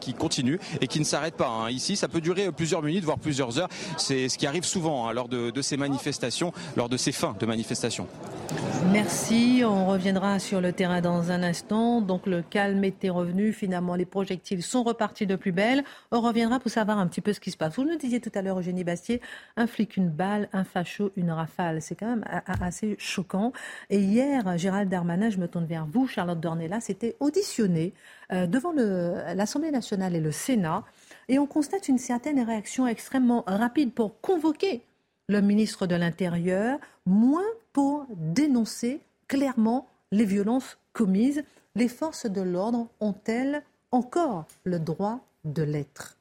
qui continue et qui ne s'arrête pas. Hein. Ici, ça peut durer plusieurs minutes, voire plusieurs heures. C'est ce qui arrive souvent hein, lors de, de ces manifestations, lors de ces fins de manifestations. Merci. On reviendra sur le terrain dans un instant. Donc le calme était revenu. Finalement, les projectiles sont repartis de plus belle. On reviendra pour savoir un petit peu ce qui se passe. Vous nous disiez tout à l'heure, Eugénie Bastier, un flic, une balle, un facho, une rafale. C'est quand même assez choquant. Et hier, Gérald Darmanin, je me tourne vers vous, Charlotte Dornella, s'était auditionné euh, devant l'Assemblée nationale et le Sénat. Et on constate une certaine réaction extrêmement rapide pour convoquer le ministre de l'Intérieur, moins pour dénoncer clairement les violences commises. Les forces de l'ordre ont-elles encore le droit de l'être?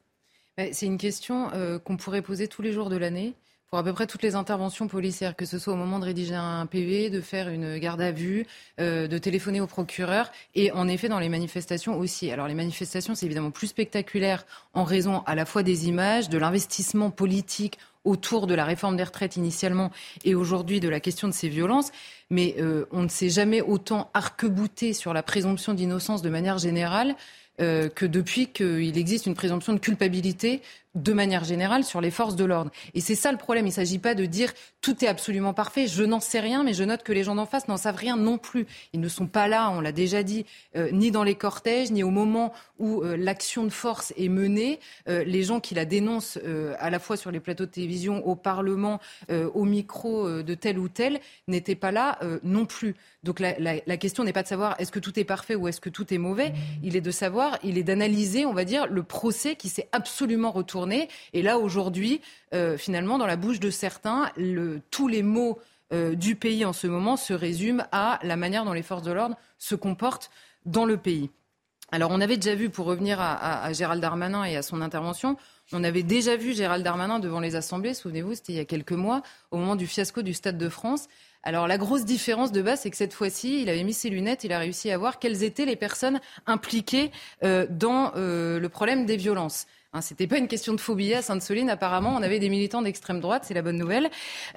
C'est une question euh, qu'on pourrait poser tous les jours de l'année pour à peu près toutes les interventions policières, que ce soit au moment de rédiger un PV, de faire une garde à vue, euh, de téléphoner au procureur, et en effet dans les manifestations aussi. Alors les manifestations, c'est évidemment plus spectaculaire en raison à la fois des images, de l'investissement politique autour de la réforme des retraites initialement et aujourd'hui de la question de ces violences. Mais euh, on ne s'est jamais autant arc-bouté sur la présomption d'innocence de manière générale euh, que depuis qu'il existe une présomption de culpabilité de manière générale sur les forces de l'ordre. Et c'est ça le problème. Il ne s'agit pas de dire tout est absolument parfait. Je n'en sais rien, mais je note que les gens d'en face n'en savent rien non plus. Ils ne sont pas là, on l'a déjà dit, euh, ni dans les cortèges, ni au moment où euh, l'action de force est menée. Euh, les gens qui la dénoncent à la fois sur les plateaux de télévision, au Parlement, au micro de tel ou tel, n'étaient pas là non plus. Donc la, la, la question n'est pas de savoir est-ce que tout est parfait ou est-ce que tout est mauvais. Il est de savoir, il est d'analyser, on va dire, le procès qui s'est absolument retourné et là, aujourd'hui, euh, finalement, dans la bouche de certains, tous les mots euh, du pays en ce moment se résument à la manière dont les forces de l'ordre se comportent dans le pays. Alors, on avait déjà vu, pour revenir à, Gérald Darmanin et à son intervention, on avait déjà vu Gérald Darmanin devant les assemblées, souvenez-vous, c'était il y a quelques mois, au moment du fiasco du Stade de France. Alors la grosse différence de base, c'est que cette fois-ci, il avait mis ses lunettes, il a réussi à voir quelles étaient les personnes impliquées euh, dans le problème des violences. Hein, c'était pas une question de phobie à Sainte-Soline. Apparemment, on avait des militants d'extrême droite, c'est la bonne nouvelle.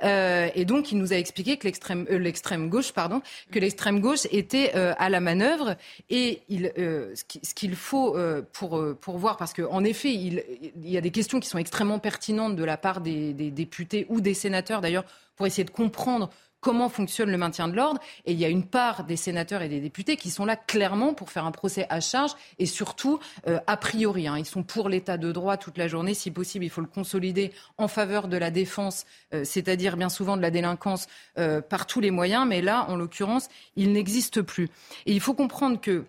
Euh, et donc, il nous a expliqué que l'extrême, euh, gauche, pardon, que l'extrême gauche était euh, à la manœuvre. Et ce qu'il faut pour pour voir, parce qu'en effet, il, y a des questions qui sont extrêmement pertinentes de la part des députés ou des sénateurs, d'ailleurs, pour essayer de comprendre comment fonctionne le maintien de l'ordre. Et il y a une part des sénateurs et des députés qui sont là clairement pour faire un procès à charge et surtout euh, a priori. Hein, ils sont pour l'état de droit toute la journée. Si possible, il faut le consolider en faveur de la défense, euh, c'est-à-dire bien souvent de la délinquance euh, par tous les moyens. Mais là, en l'occurrence, il n'existe plus. Et il faut comprendre que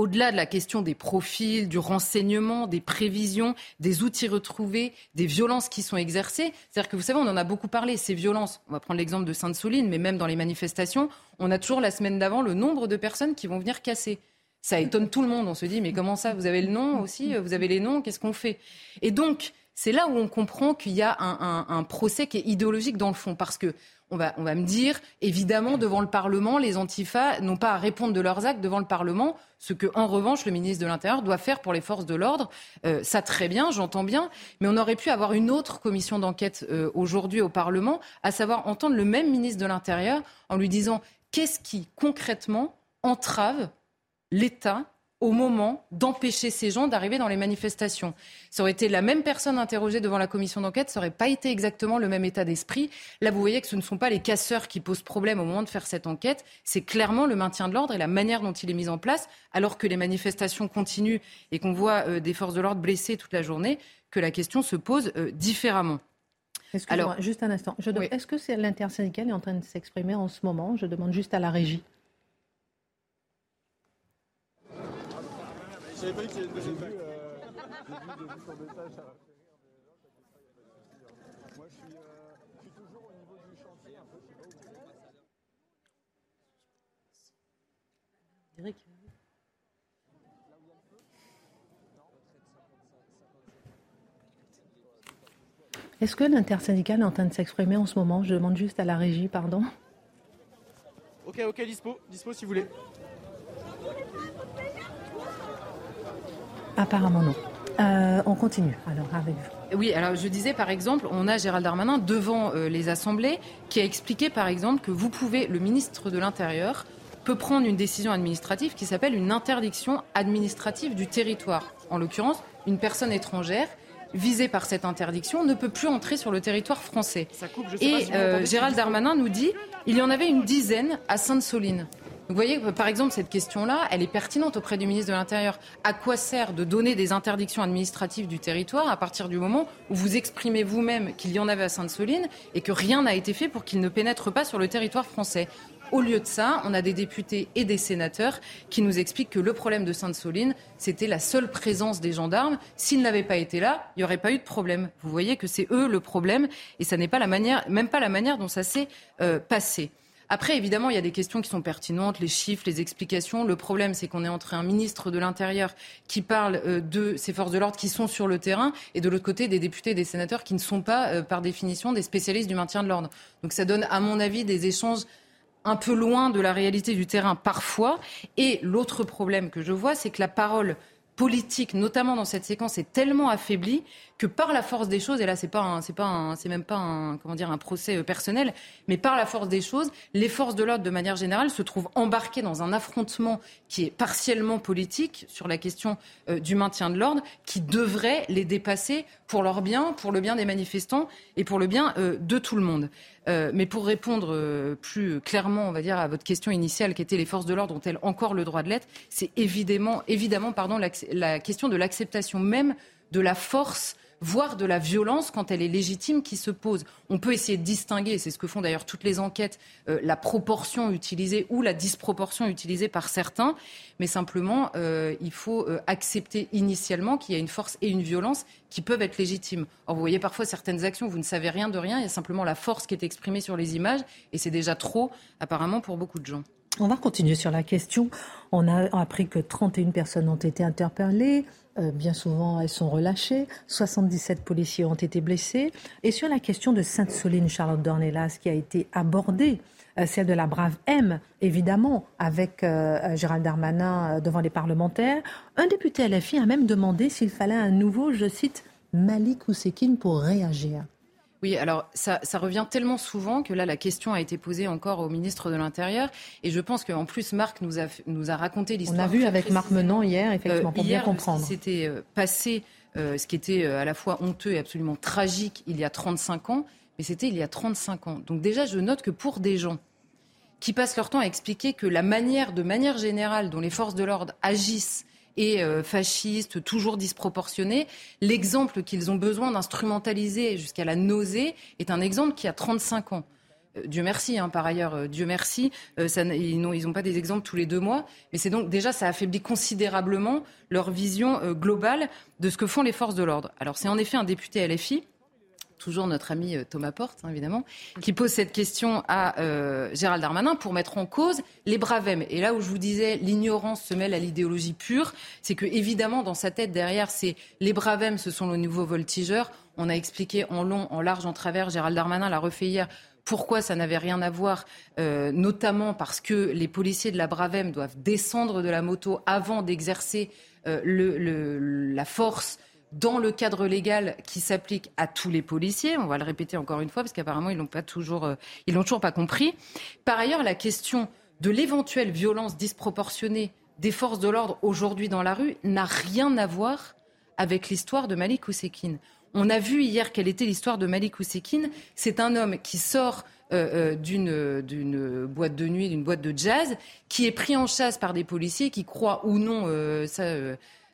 au-delà de la question des profils, du renseignement, des prévisions, des outils retrouvés, des violences qui sont exercées. C'est-à-dire que vous savez, on en a beaucoup parlé, ces violences. On va prendre l'exemple de Sainte-Soline, mais même dans les manifestations, on a toujours la semaine d'avant le nombre de personnes qui vont venir casser. Ça étonne tout le monde. On se dit, mais comment ça? Vous avez le nom aussi? Vous avez les noms? Qu'est-ce qu'on fait? Et donc, c'est là où on comprend qu'il y a un, procès qui est idéologique dans le fond. Parce que on va, on va me dire, évidemment, devant le Parlement, les antifas n'ont pas à répondre de leurs actes devant le Parlement, ce que, en revanche, le ministre de l'Intérieur doit faire pour les forces de l'ordre. Euh, ça, très bien, j'entends bien, mais on aurait pu avoir une autre commission d'enquête euh, aujourd'hui au Parlement, à savoir entendre le même ministre de l'Intérieur en lui disant qu'est-ce qui, concrètement, entrave l'État au moment d'empêcher ces gens d'arriver dans les manifestations. Ça aurait été la même personne interrogée devant la commission d'enquête, ça n'aurait pas été exactement le même état d'esprit. Là, vous voyez que ce ne sont pas les casseurs qui posent problème au moment de faire cette enquête, c'est clairement le maintien de l'ordre et la manière dont il est mis en place, alors que les manifestations continuent et qu'on voit euh, des forces de l'ordre blessées toute la journée, que la question se pose euh, différemment. Alors, juste un instant. Est-ce que c'est l'intersyndicale est en train de s'exprimer en ce moment? Je demande juste à la régie. Savais pas qu'il y avait une deuxième vague. J'ai vu, j'ai vu son message, ça m'a fait rire, mais les gens, t'inquiète pas, il y a Moi, je suis, euh, je suis toujours au niveau du chantier, un peu, je sais pas où c'est. Je dirais que- Est-ce que l'intersyndicale est en train de s'exprimer en ce moment? Je demande juste à la régie, pardon. Ok, ok, dispo, dispo si vous voulez. Apparemment non. Euh, on continue alors avec vous. Oui, alors je disais par exemple, on a Gérald Darmanin devant euh, les assemblées qui a expliqué par exemple que vous pouvez, le ministre de l'Intérieur peut prendre une décision administrative qui s'appelle une interdiction administrative du territoire. En l'occurrence, une personne étrangère visée par cette interdiction ne peut plus entrer sur le territoire français. Ça coupe, je sais pas Et si vous euh, Gérald. Darmanin nous dit il y en avait une dizaine à Sainte-Soline. Vous voyez, par exemple, cette question-là, elle est pertinente auprès du ministre de l'Intérieur. À quoi sert de donner des interdictions administratives du territoire à partir du moment où vous exprimez vous-même qu'il y en avait à Sainte-Soline et que rien n'a été fait pour qu'ils ne pénètrent pas sur le territoire français? Au lieu de ça, on a des députés et des sénateurs qui nous expliquent que le problème de Sainte-Soline, c'était la seule présence des gendarmes. S'ils n'avaient pas été là, il n'y aurait pas eu de problème. Vous voyez que c'est eux le problème et ça n'est pas la manière, même pas la manière dont ça s'est euh, passé. Après, évidemment, il y a des questions qui sont pertinentes, les chiffres, les explications. Le problème, c'est qu'on est entre un ministre de l'Intérieur qui parle euh, de ces forces de l'ordre qui sont sur le terrain et de l'autre côté des députés et des sénateurs qui ne sont pas, euh, par définition, des spécialistes du maintien de l'ordre. Donc ça donne, à mon avis, des échanges un peu loin de la réalité du terrain parfois. Et l'autre problème que je vois, c'est que la parole politique, notamment dans cette séquence, est tellement affaiblie que par la force des choses, et là c'est pas, c'est pas, c'est même pas un, comment dire, un procès euh, personnel, mais par la force des choses, les forces de l'ordre de manière générale se trouvent embarquées dans un affrontement qui est partiellement politique sur la question euh, du maintien de l'ordre, qui devrait les dépasser pour leur bien, pour le bien des manifestants et pour le bien euh, de tout le monde. Euh, mais pour répondre plus clairement, on va dire, à votre question initiale, qui était les forces de l'ordre ont-elles encore le droit de l'être C'est évidemment, évidemment, pardon, la question de l'acceptation même de la force voire de la violence quand elle est légitime qui se pose. On peut essayer de distinguer, c'est ce que font d'ailleurs toutes les enquêtes, euh, la proportion utilisée ou la disproportion utilisée par certains, mais simplement euh, il faut euh, accepter initialement qu'il y a une force et une violence qui peuvent être légitimes. Or, vous voyez parfois certaines actions, vous ne savez rien de rien, il y a simplement la force qui est exprimée sur les images, et c'est déjà trop apparemment pour beaucoup de gens. On va continuer sur la question. On a appris que 31 personnes ont été interpellées. Euh, bien souvent, elles sont relâchées. 77 policiers ont été blessés. Et sur la question de Sainte-Soline, Charlotte Dornelas, qui a été abordée, euh, celle de la brave M, évidemment, avec euh, Gérald Darmanin devant les parlementaires, un député LFI a même demandé s'il fallait un nouveau, je cite, Malik Oussekine pour réagir. Oui, alors ça, ça revient tellement souvent que là, la question a été posée encore au ministre de l'Intérieur. Et je pense qu'en plus, Marc nous a, nous a raconté On l'histoire. a vu avec Marc. Menon hier, effectivement, Euh, pour hier, bien comprendre. Ce qui s'était euh, passé, euh, ce qui était euh, à la fois honteux et absolument tragique il y a 35 ans, mais c'était il y a 35 ans. Donc déjà, je note que pour des gens qui passent leur temps à expliquer que la manière, de manière générale, dont les forces de l'ordre agissent est euh, fasciste, toujours disproportionné. L'exemple qu'ils ont besoin d'instrumentaliser jusqu'à la nausée est un exemple qui a 35 ans. Euh, Dieu merci, hein, par ailleurs, euh, Dieu merci. ils n'ont pas des exemples tous les deux mois, mais c'est donc déjà ça affaiblit considérablement leur vision globale de ce que font les forces de l'ordre. Alors c'est en effet un député LFI toujours notre ami euh, Thomas Porte, hein, évidemment, qui pose cette question à euh, Gérald Darmanin pour mettre en cause les bravèmes. Et là où je vous disais, l'ignorance se mêle à l'idéologie pure, c'est que évidemment dans sa tête derrière, c'est les bravèmes, ce sont le nouveau voltigeur. On a expliqué en long, en large, en travers. Gérald Darmanin l'a refait hier. Pourquoi ça n'avait rien à voir, euh, notamment parce que les policiers de la Bravem doivent descendre de la moto avant d'exercer euh, la force dans le cadre légal qui s'applique à tous les policiers. On va le répéter encore une fois parce qu'apparemment ils l'ont pas toujours, euh, ils l'ont toujours pas compris. Par ailleurs, la question de l'éventuelle violence disproportionnée des forces de l'ordre aujourd'hui dans la rue n'a rien à voir avec l'histoire de Malik Oussekine. On a vu hier quelle était l'histoire de Malik Oussekine. C'est un homme qui sort euh, euh, d'une boîte de nuit, d'une boîte de jazz, qui est pris en chasse par des policiers qui croient ou non, ça,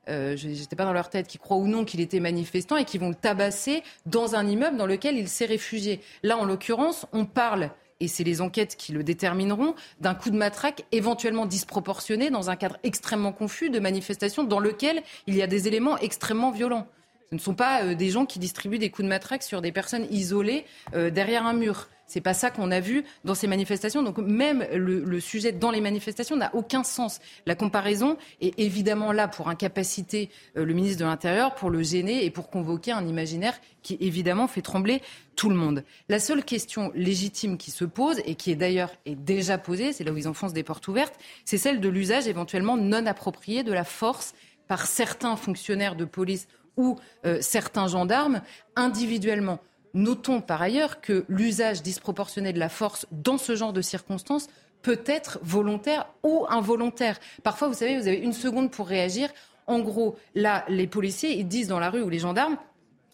euh, j'étais pas dans leur tête, qui croient ou non qu'il était manifestant et qui vont le tabasser dans un immeuble dans lequel il s'est réfugié. Là, en l'occurrence, on parle et c'est les enquêtes qui le détermineront, d'un coup de matraque éventuellement disproportionné dans un cadre extrêmement confus de manifestation dans lequel il y a des éléments extrêmement violents. Ce ne sont pas euh, des gens qui distribuent des coups de matraque sur des personnes isolées euh, derrière un mur. C'est pas ça qu'on a vu dans ces manifestations. Donc même le, sujet dans les manifestations n'a aucun sens. La comparaison est évidemment là pour incapaciter euh, le ministre de l'Intérieur, pour le gêner et pour convoquer un imaginaire qui évidemment fait trembler tout le monde. La seule question légitime qui se pose et qui est d'ailleurs déjà posée, c'est là où ils enfoncent des portes ouvertes, c'est celle de l'usage éventuellement non approprié de la force par certains fonctionnaires de police ou euh, certains gendarmes individuellement. Notons par ailleurs que l'usage disproportionné de la force dans ce genre de circonstances peut être volontaire ou involontaire. Parfois, vous savez, vous avez une seconde pour réagir. En gros, là, les policiers, ils disent dans la rue ou les gendarmes,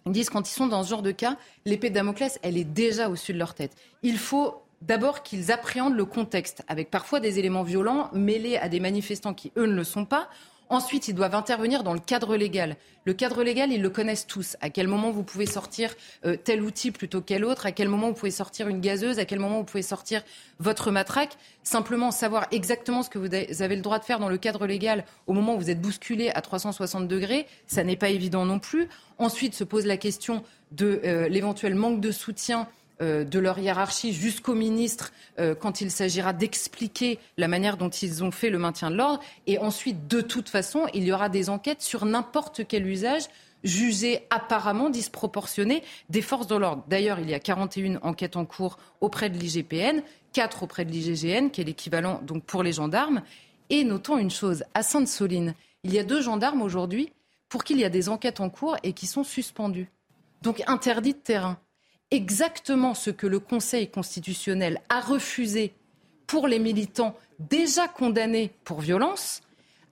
ils disent quand ils sont dans ce genre de cas, l'épée de Damoclès, elle est déjà au-dessus de leur tête. Il faut d'abord qu'ils appréhendent le contexte, avec parfois des éléments violents mêlés à des manifestants qui, eux, ne le sont pas. Ensuite, ils doivent intervenir dans le cadre légal. Le cadre légal, ils le connaissent tous. À quel moment vous pouvez sortir euh, tel outil plutôt quel autre? À quel moment vous pouvez sortir une gazeuse? À quel moment vous pouvez sortir votre matraque? Simplement savoir exactement ce que vous avez le droit de faire dans le cadre légal au moment où vous êtes bousculé à 360 degrés, ça n'est pas évident non plus. Ensuite se pose la question de euh, l'éventuel manque de soutien de leur hiérarchie jusqu'au ministre euh, quand il s'agira d'expliquer la manière dont ils ont fait le maintien de l'ordre. Et ensuite, de toute façon, il y aura des enquêtes sur n'importe quel usage jugé apparemment disproportionné des forces de l'ordre. D'ailleurs, il y a 41 enquêtes en cours auprès de l'IGPN, 4 auprès de l'IGGN, qui est l'équivalent donc pour les gendarmes. Et notons une chose, à Sainte-Soline, il y a deux gendarmes aujourd'hui pour qui il y a des enquêtes en cours et qui sont suspendus. Donc interdits de terrain exactement ce que le Conseil constitutionnel a refusé pour les militants déjà condamnés pour violence,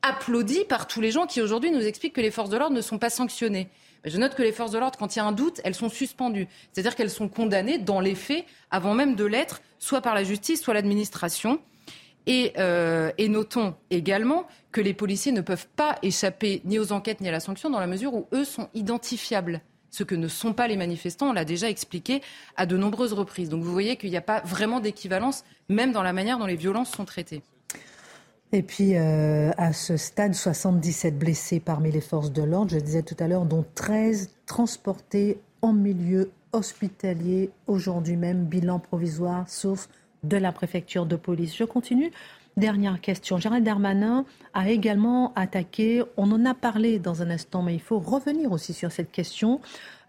applaudi par tous les gens qui aujourd'hui nous expliquent que les forces de l'ordre ne sont pas sanctionnées. Je note que les forces de l'ordre, quand il y a un doute, elles sont suspendues. C'est-à-dire qu'elles sont condamnées dans les faits avant même de l'être, soit par la justice, soit l'administration. Et, euh, notons également que les policiers ne peuvent pas échapper ni aux enquêtes ni à la sanction dans la mesure où eux sont identifiables ce que ne sont pas les manifestants. On l'a déjà expliqué à de nombreuses reprises. Donc vous voyez qu'il n'y a pas vraiment d'équivalence, même dans la manière dont les violences sont traitées. Et puis, euh, à ce stade, 77 blessés parmi les forces de l'ordre, je disais tout à l'heure, dont 13 transportés en milieu hospitalier aujourd'hui même, bilan provisoire, sauf de la préfecture de police. Je continue Dernière question. Gérald Darmanin a également attaqué, on en a parlé dans un instant, mais il faut revenir aussi sur cette question,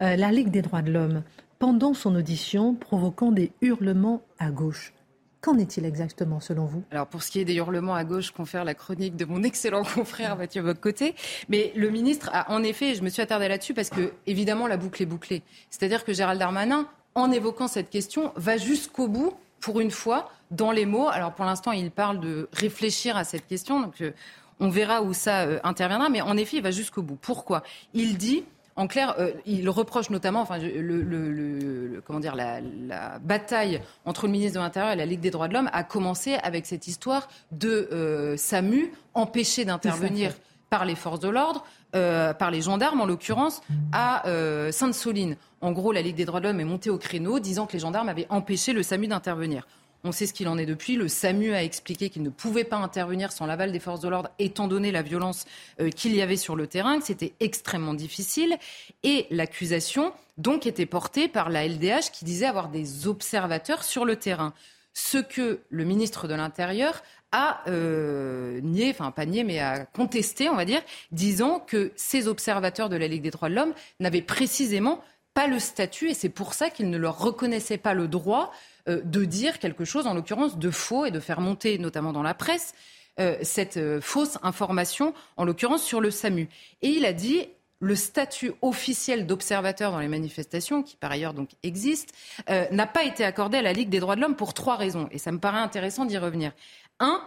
euh, la Ligue des droits de l'homme, pendant son audition, provoquant des hurlements à gauche. Qu'en est-il exactement selon vous? Alors pour ce qui est des hurlements à gauche, confère la chronique de mon excellent confrère Mathieu côté. Mais le ministre a en effet, je me suis attardée là-dessus parce que évidemment la boucle est bouclée. C'est-à-dire que Gérald Darmanin, en évoquant cette question, va jusqu'au bout, pour une fois, dans les mots. Alors pour l'instant, il parle de réfléchir à cette question. Donc euh, on verra où ça euh, interviendra. Mais en effet, il va jusqu'au bout. Pourquoi? Il dit. En clair, euh, il reproche notamment, enfin, le, comment dire, la, bataille entre le ministre de l'Intérieur et la Ligue des droits de l'homme a commencé avec cette histoire de SAMU empêché d'intervenir par les forces de l'ordre, par les gendarmes en l'occurrence, à Sainte-Soline. En gros, la Ligue des droits de l'homme est montée au créneau, disant que les gendarmes avaient empêché le SAMU d'intervenir. On sait ce qu'il en est depuis. Le SAMU a expliqué qu'il ne pouvait pas intervenir sans l'aval des forces de l'ordre, étant donné la violence euh, qu'il y avait sur le terrain, que c'était extrêmement difficile. Et l'accusation, donc, était portée par la LDH qui disait avoir des observateurs sur le terrain. Ce que le ministre de l'Intérieur a euh, nié, enfin pas nié, mais a contesté, on va dire, disant que ces observateurs de la Ligue des droits de l'homme n'avaient précisément pas le statut et c'est pour ça qu'ils ne leur reconnaissaient pas le droit euh, de dire quelque chose, en l'occurrence de faux, et de faire monter, notamment dans la presse, euh, cette euh, fausse information, en l'occurrence sur le SAMU. Et il a dit le statut officiel d'observateur dans les manifestations, qui par ailleurs donc existe, n'a pas été accordé à la Ligue des droits de l'homme pour trois raisons. Et ça me paraît intéressant d'y revenir. Un,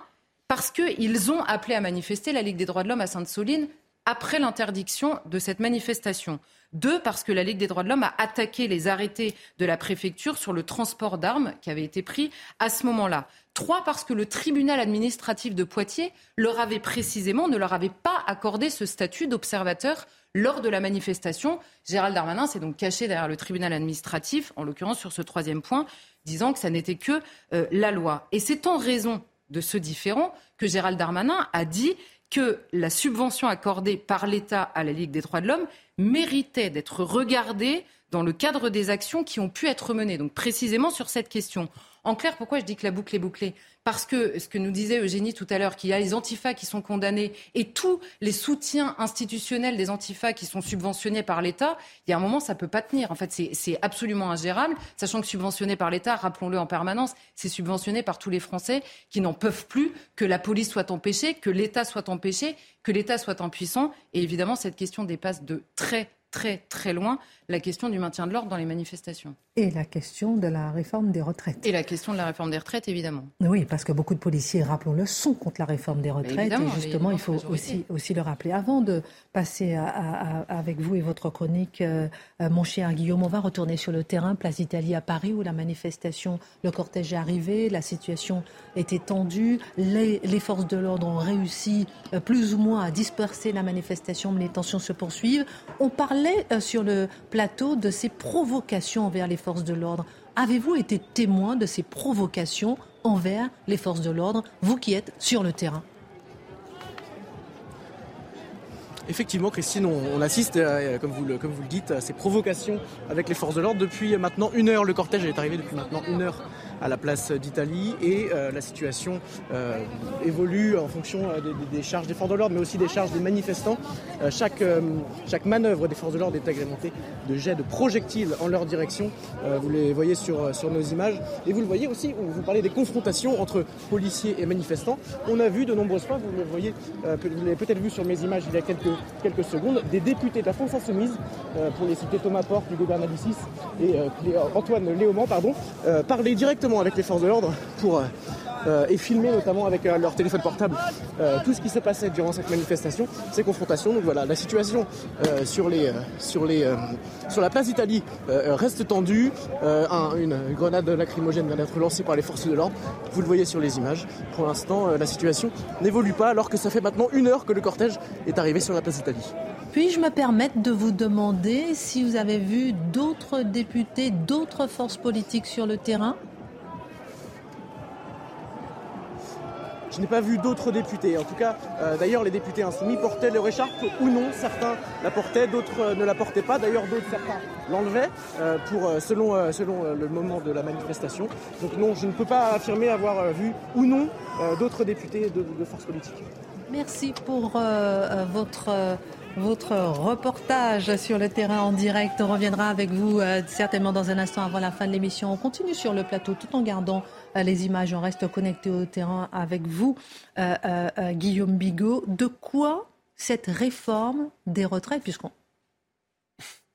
parce qu'ils ont appelé à manifester la Ligue des droits de l'homme à Sainte-Soline après l'interdiction de cette manifestation. Deux, parce que la Ligue des droits de l'homme a attaqué les arrêtés de la préfecture sur le transport d'armes qui avait été pris à ce moment-là. Trois, parce que le tribunal administratif de Poitiers leur avait précisément, ne leur avait pas accordé ce statut d'observateur lors de la manifestation. Gérald Darmanin s'est donc caché derrière le tribunal administratif, en l'occurrence sur ce troisième point, disant que ça n'était que euh, la loi. Et c'est en raison de ce différent que Gérald Darmanin a dit que la subvention accordée par l'État à la Ligue des droits de l'homme méritait d'être regardée dans le cadre des actions qui ont pu être menées. Donc précisément sur cette question. En clair, pourquoi je dis que la boucle est bouclée? Parce que ce que nous disait Eugénie tout à l'heure, qu'il y a les antifas qui sont condamnés et tous les soutiens institutionnels des antifas qui sont subventionnés par l'État, il y a un moment, ça peut pas tenir. En fait, c'est absolument ingérable, sachant que subventionné par l'État, rappelons-le en permanence, c'est subventionné par tous les Français qui n'en peuvent plus que la police soit empêchée, que l'État soit empêché, que l'État soit impuissant. Et évidemment, cette question dépasse de très très très loin la question du maintien de l'ordre dans les manifestations. Et la question de la réforme des retraites. Et la question de la réforme des retraites, évidemment. Oui, parce que beaucoup de policiers, rappelons-le, sont contre la réforme des retraites. Et justement, il faut aussi, aussi le rappeler. Avant de passer avec vous et votre chronique, euh, euh, mon cher Guillaume, on va retourner sur le terrain, place d'Italie à Paris, où la manifestation, le cortège est arrivé, la situation était tendue, les, les forces de l'ordre ont réussi euh, plus ou moins à disperser la manifestation, mais les tensions se poursuivent. On parlait sur le plateau de ces provocations envers les forces de l'ordre. Avez-vous été témoin de ces provocations envers les forces de l'ordre, vous qui êtes sur le terrain? Effectivement, Christine, on, assiste, euh, le, comme vous le dites, à ces provocations avec les forces de l'ordre depuis maintenant une heure. Le cortège est arrivé depuis maintenant une heure à la place d'Italie et euh, la situation euh, évolue en fonction euh, des, charges des forces de l'ordre mais aussi des charges des manifestants. chaque, chaque manœuvre des forces de l'ordre est agrémentée de jets de projectiles en leur direction. vous les voyez sur, sur nos images et vous le voyez aussi, vous parlez des confrontations entre policiers et manifestants. On a vu de nombreuses fois, vous le voyez, vous l'avez peut-être vu sur mes images il y a quelques, quelques secondes, des députés de la France Insoumise, pour les citer Thomas Porte, Hugo Bernalicis et Antoine Léaumont, pardon, parler directement avec les forces de l'ordre pour euh, euh, et filmer notamment avec euh, leur téléphone portable tout ce qui se passait durant cette manifestation, ces confrontations. Donc voilà, la situation sur, les, sur, les, sur la place d'Italie reste tendue. une grenade lacrymogène vient d'être lancée par les forces de l'ordre. Vous le voyez sur les images. Pour l'instant, la situation n'évolue pas alors que ça fait maintenant une heure que le cortège est arrivé sur la place d'Italie. Puis-je me permettre de vous demander si vous avez vu d'autres députés, d'autres forces politiques sur le terrain? Je n'ai pas vu d'autres députés. En tout cas, euh, d'ailleurs, les députés insoumis portaient leur écharpe ou non. Certains la portaient, d'autres euh, ne la portaient pas. D'ailleurs, d'autres, certains l'enlevaient euh, pour, selon, selon le moment de la manifestation. Donc non, je ne peux pas affirmer avoir vu ou non d'autres députés de, de forces politiques. Merci pour votre votre reportage sur le terrain en direct. On reviendra avec vous certainement dans un instant avant la fin de l'émission. On continue sur le plateau tout en gardant les images. On reste connecté au terrain avec vous, euh, euh, Guillaume Bigot. De quoi cette réforme des retraites, puisqu'on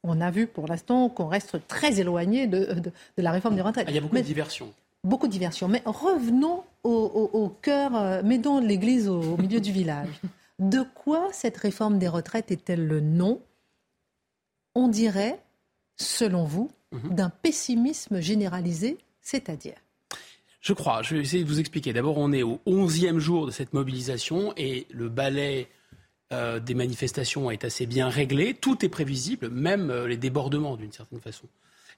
on a vu pour l'instant qu'on reste très éloigné de, la réforme des retraites. Il y a beaucoup de diversion. Beaucoup de diversion. Mais revenons au, cœur, mettons l'église au, milieu du village. De quoi cette réforme des retraites est-elle le nom? On dirait, selon vous, mhm. d'un pessimisme généralisé, c'est-à-dire? Je crois. Je vais essayer de vous expliquer. D'abord, on est au 11e jour de cette mobilisation et le balai euh, des manifestations est assez bien réglé. Tout est prévisible, même euh, les débordements d'une certaine façon.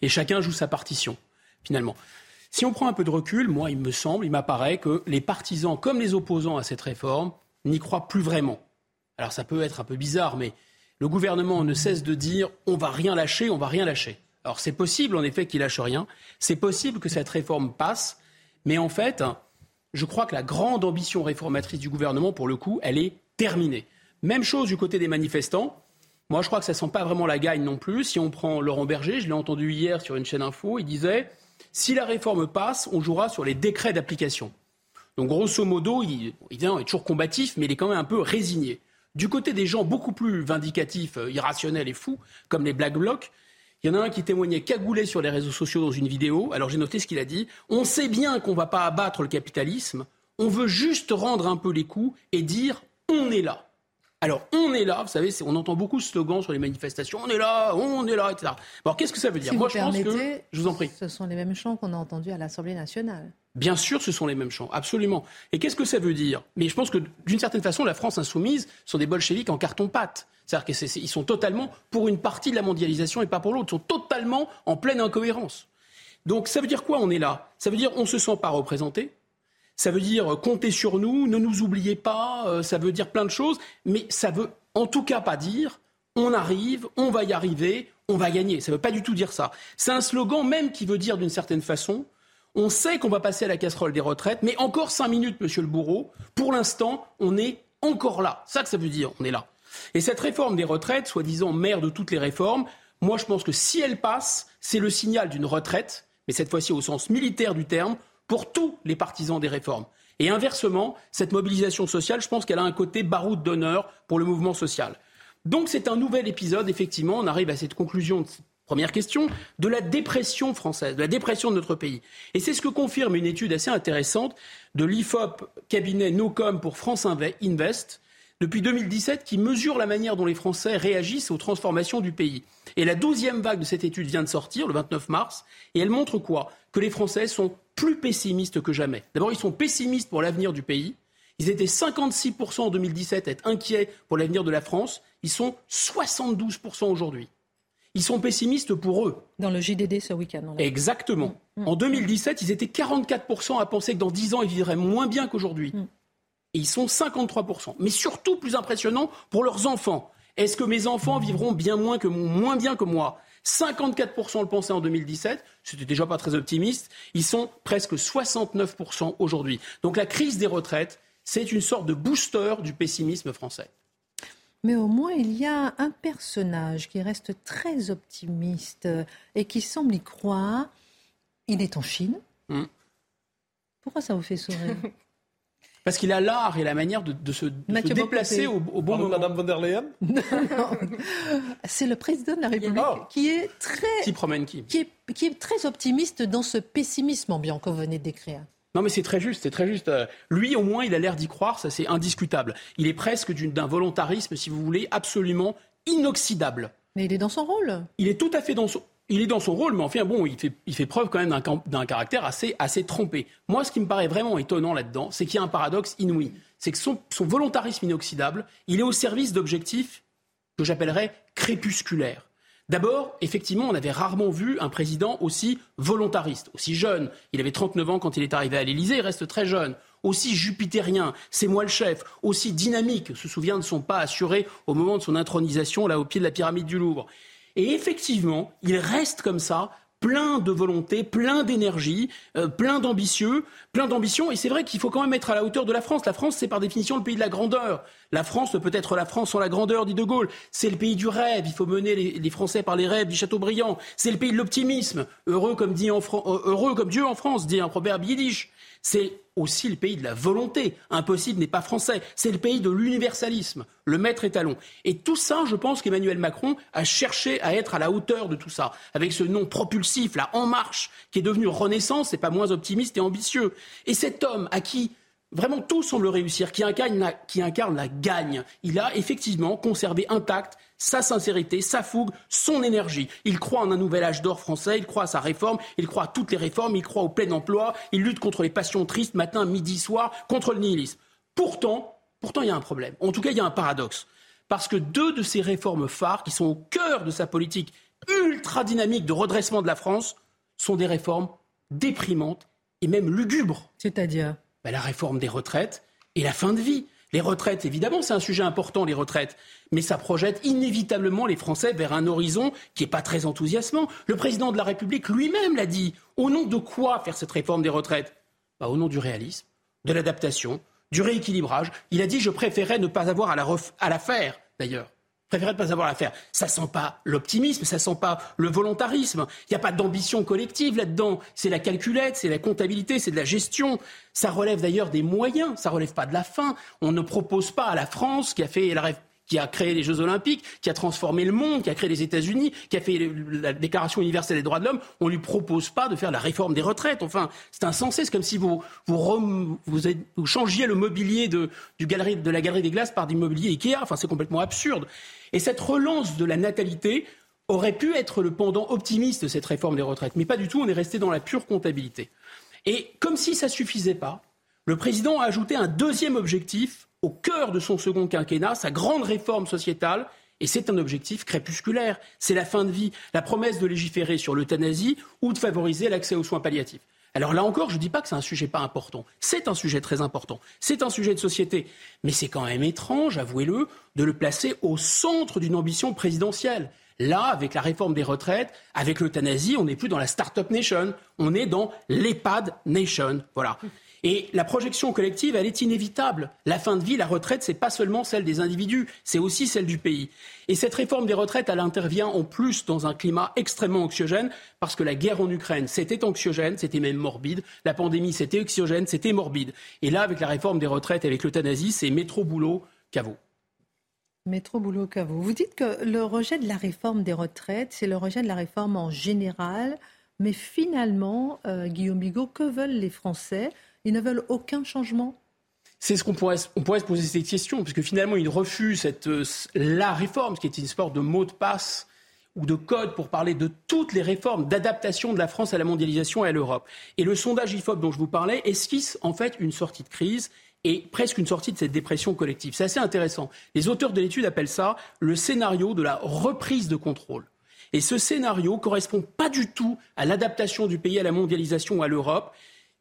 Et chacun joue sa partition, finalement. Si on prend un peu de recul, moi, il me semble, il m'apparaît que les partisans, comme les opposants à cette réforme, n'y croient plus vraiment. Alors ça peut être un peu bizarre, mais le gouvernement ne cesse de dire on va rien lâcher, on va rien lâcher. Alors c'est possible en effet qu'il lâche rien. C'est possible que cette réforme passe. Mais en fait, je crois que la grande ambition réformatrice du gouvernement, pour le coup, elle est terminée. Même chose du côté des manifestants. Moi, je crois que ça ne sent pas vraiment la gagne non plus. Si on prend Laurent Berger, je l'ai entendu hier sur une chaîne info, il disait si la réforme passe, on jouera sur les décrets d'application. Donc, grosso modo, il, il est toujours combatif, mais il est quand même un peu résigné. Du côté des gens beaucoup plus vindicatifs, euh, irrationnels et fous, comme les Black Blocs, il y en a un qui témoignait cagoulé sur les réseaux sociaux dans une vidéo. Alors j'ai noté ce qu'il a dit. On sait bien qu'on ne va pas abattre le capitalisme. On veut juste rendre un peu les coups et dire on est là. Alors, on est là, vous savez, on entend beaucoup ce slogan sur les manifestations, on est là, on est là, etc. Alors, qu'est-ce que ça veut dire? Moi, je pense que, je vous en prie. Ce sont les mêmes chants qu'on a entendus à l'Assemblée nationale. Bien sûr, ce sont les mêmes champs, absolument. Et qu'est-ce que ça veut dire? Mais je pense que d'une certaine façon, la France insoumise sont des bolcheviks en carton-pâte. C'est-à-dire qu'ils sont totalement pour une partie de la mondialisation et pas pour l'autre. Ils sont totalement en pleine incohérence. Donc ça veut dire quoi On est là? Ça veut dire on se sent pas représenté. Ça veut dire comptez sur nous, ne nous oubliez pas. Euh, ça veut dire plein de choses, mais ça veut en tout cas pas dire on arrive, on va y arriver, on va gagner. Ça ne veut pas du tout dire ça. C'est un slogan même qui veut dire d'une certaine façon on sait qu'on va passer à la casserole des retraites, mais encore cinq minutes, monsieur le bourreau. Pour l'instant, on est encore là. Ça que ça veut dire, on est là. Et cette réforme des retraites, soi-disant mère de toutes les réformes, moi je pense que si elle passe, c'est le signal d'une retraite, mais cette fois-ci au sens militaire du terme, pour tous les partisans des réformes. Et inversement, cette mobilisation sociale, je pense qu'elle a un côté baroud d'honneur pour le mouvement social. Donc c'est un nouvel épisode, effectivement, on arrive à cette conclusion Première question, de la dépression française, de la dépression de notre pays. Et c'est ce que confirme une étude assez intéressante de l'IFOP cabinet NoCom pour France Invest depuis 2017 qui mesure la manière dont les Français réagissent aux transformations du pays. Et la douzième vague de cette étude vient de sortir le 29 mars et elle montre quoi? Que les Français sont plus pessimistes que jamais. D'abord, ils sont pessimistes pour l'avenir du pays. Ils étaient 56% en 2017 à être inquiets pour l'avenir de la France. Ils sont 72% aujourd'hui. Ils sont pessimistes pour eux. Dans le JDD ce week-end. Exactement. Mm. En 2017, ils étaient 44% à penser que dans 10 ans, ils vivraient moins bien qu'aujourd'hui. Mm. Et ils sont 53%. Mais surtout, plus impressionnant, pour leurs enfants. Est-ce que mes enfants vivront bien moins, que, moins bien que moi? 54% le pensaient en 2017, c'était déjà pas très optimiste. Ils sont presque 69% aujourd'hui. Donc la crise des retraites, c'est une sorte de booster du pessimisme français. Mais au moins, il y a un personnage qui reste très optimiste et qui semble y croire. Il est en Chine. Hmm. Pourquoi ça vous fait sourire? Parce qu'il a l'art et la manière de, se, déplacer au, bon moment. Madame von der Leyen? Non, C'est le président de la République qui est très... Qui promène qui? qui est, qui est très optimiste dans ce pessimisme ambiant que vous venez de décrire. Non, mais c'est très juste, c'est très juste. Euh, lui, au moins, il a l'air d'y croire, ça c'est indiscutable. Il est presque d'un volontarisme, si vous voulez, absolument inoxydable. Mais il est dans son rôle. Il est tout à fait dans son. Il est dans son rôle, mais enfin, bon, il fait, il fait preuve quand même d'un caractère assez, assez trempé. Moi, ce qui me paraît vraiment étonnant là-dedans, c'est qu'il y a un paradoxe inouï. C'est que son, son volontarisme inoxydable, il est au service d'objectifs que j'appellerais crépusculaires. D'abord, effectivement, on avait rarement vu un président aussi volontariste, aussi jeune. Il avait 39 ans quand il est arrivé à l'Élysée, il reste très jeune. Aussi jupitérien, c'est moi le chef. Aussi dynamique, se souvient de son pas assuré au moment de son intronisation, là, au pied de la pyramide du Louvre. Et effectivement, il reste comme ça plein de volonté, plein d'énergie, euh, plein d'ambitieux, plein d'ambition. Et c'est vrai qu'il faut quand même être à la hauteur de la France. La France, c'est par définition le pays de la grandeur. La France ne peut être la France sans la grandeur, dit De Gaulle. C'est le pays du rêve. Il faut mener les, Français par les rêves du Châteaubriand. C'est le pays de l'optimisme. Heureux comme dit en euh, heureux comme Dieu en France, dit un proverbe yiddish. C'est aussi le pays de la volonté. Impossible n'est pas français. C'est le pays de l'universalisme, le maître étalon. Et tout ça, je pense qu'Emmanuel Macron a cherché à être à la hauteur de tout ça, avec ce nom propulsif, là, En Marche, qui est devenu Renaissance et pas moins optimiste et ambitieux. Et cet homme à qui vraiment tout semble réussir, qui incarne, la, qui incarne la gagne, il a effectivement conservé intact sa sincérité, sa fougue, son énergie. Il croit en un nouvel âge d'or français, il croit à sa réforme, il croit à toutes les réformes, il croit au plein emploi, il lutte contre les passions tristes matin, midi, soir, contre le nihilisme. Pourtant, pourtant, il y a un problème. En tout cas, il y a un paradoxe. Parce que deux de ces réformes phares, qui sont au cœur de sa politique ultra dynamique de redressement de la France, sont des réformes déprimantes et même lugubres. C'est-à-dire? Ben, La réforme des retraites et la fin de vie. Les retraites, évidemment, c'est un sujet important, les retraites, mais ça projette inévitablement les Français vers un horizon qui n'est pas très enthousiasmant. Le président de la République lui-même l'a dit. Au nom de quoi faire cette réforme des retraites? Bah, Au nom du réalisme, de l'adaptation, du rééquilibrage. Il a dit je préférais ne pas avoir à la, à la faire, d'ailleurs préférerais ne pas avoir l'affaire. Ça sent pas l'optimisme, ça sent pas le volontarisme. Il n'y a pas d'ambition collective là-dedans. C'est la calculette, c'est la comptabilité, c'est de la gestion. Ça relève d'ailleurs des moyens, ça relève pas de la fin. On ne propose pas à la France qui a fait la qui a créé les Jeux Olympiques, qui a transformé le monde, qui a créé les États-Unis, qui a fait la Déclaration universelle des droits de l'homme, on lui propose pas de faire la réforme des retraites. Enfin, c'est insensé. C'est comme si vous vous, vous, changiez le mobilier de, du galerie, de la galerie des glaces par du mobilier Ikea. Enfin, c'est complètement absurde. Et cette relance de la natalité aurait pu être le pendant optimiste de cette réforme des retraites. Mais pas du tout, on est resté dans la pure comptabilité. Et comme si ça suffisait pas, le président a ajouté un deuxième objectif au cœur de son second quinquennat, sa grande réforme sociétale. Et c'est un objectif crépusculaire. C'est la fin de vie, la promesse de légiférer sur l'euthanasie ou de favoriser l'accès aux soins palliatifs. Alors là encore, je ne dis pas que c'est un sujet pas important. C'est un sujet très important. C'est un sujet de société. Mais c'est quand même étrange, avouez-le, de le placer au centre d'une ambition présidentielle. Là, avec la réforme des retraites, avec l'euthanasie, on n'est plus dans la Startup Nation, on est dans l'EHPAD Nation. Voilà. Et la projection collective, elle est inévitable. La fin de vie, la retraite, c'est pas seulement celle des individus, c'est aussi celle du pays. Et cette réforme des retraites, elle intervient en plus dans un climat extrêmement anxiogène, parce que la guerre en Ukraine, c'était anxiogène, c'était même morbide. La pandémie, c'était anxiogène, c'était morbide. Et là, avec la réforme des retraites, avec l'euthanasie, c'est métro boulot caveau. Métro boulot caveau. Vous dites que le rejet de la réforme des retraites, c'est le rejet de la réforme en général. Mais finalement, euh, Guillaume Bigot, que veulent les Français ils ne veulent aucun changement c'est ce qu'on pourrait, on pourrait se poser cette question, puisque finalement, ils refusent cette, euh, la réforme, ce qui est une sorte de mot de passe ou de code pour parler de toutes les réformes d'adaptation de la France à la mondialisation et à l'Europe. Et le sondage IFOP dont je vous parlais esquisse en fait une sortie de crise et presque une sortie de cette dépression collective. C'est assez intéressant. Les auteurs de l'étude appellent ça le scénario de la reprise de contrôle. Et ce scénario correspond pas du tout à l'adaptation du pays à la mondialisation ou à l'Europe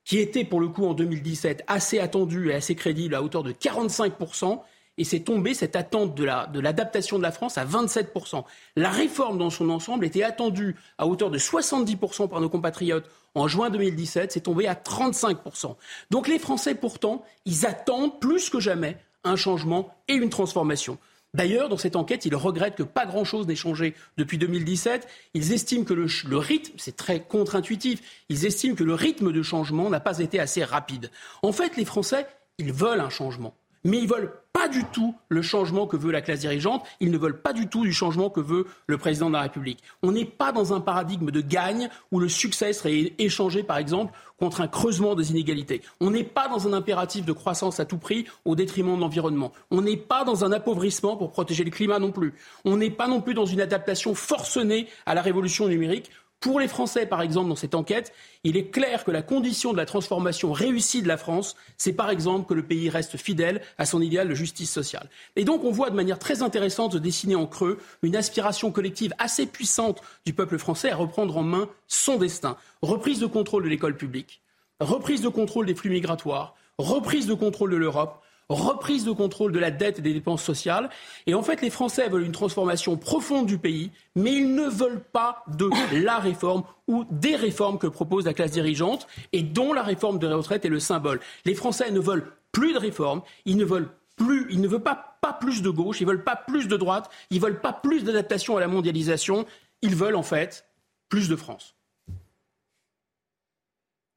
qui était pour le coup en 2017 assez attendu et assez crédible à hauteur de 45%, et c'est tombé cette attente de l'adaptation de, de la France à 27%. La réforme dans son ensemble était attendue à hauteur de 70% par nos compatriotes en juin 2017, c'est tombé à 35%. Donc les Français pourtant, ils attendent plus que jamais un changement et une transformation. D'ailleurs, dans cette enquête, ils regrettent que pas grand-chose n'ait changé depuis 2017. Ils estiment que le, le rythme, c'est très contre-intuitif, ils estiment que le rythme de changement n'a pas été assez rapide. En fait, les Français, ils veulent un changement mais ils veulent pas du tout le changement que veut la classe dirigeante, ils ne veulent pas du tout du changement que veut le président de la République. On n'est pas dans un paradigme de gagne où le succès serait échangé, par exemple, contre un creusement des inégalités. On n'est pas dans un impératif de croissance à tout prix au détriment de l'environnement. On n'est pas dans un appauvrissement pour protéger le climat non plus. On n'est pas non plus dans une adaptation forcenée à la révolution numérique pour les Français, par exemple, dans cette enquête, il est clair que la condition de la transformation réussie de la France, c'est par exemple que le pays reste fidèle à son idéal de justice sociale. Et donc on voit de manière très intéressante de dessiner en creux une aspiration collective assez puissante du peuple français à reprendre en main son destin. Reprise de contrôle de l'école publique, reprise de contrôle des flux migratoires, reprise de contrôle de l'Europe, reprise de contrôle de la dette et des dépenses sociales. Et en fait, les Français veulent une transformation profonde du pays, mais ils ne veulent pas de la réforme ou des réformes que propose la classe dirigeante et dont la réforme de la retraite est le symbole. Les Français ne veulent plus de réformes, ils ne veulent plus, ils ne veulent pas, pas plus de gauche, ils veulent pas plus de droite, ils veulent pas plus d'adaptation à la mondialisation, ils veulent en fait plus de France.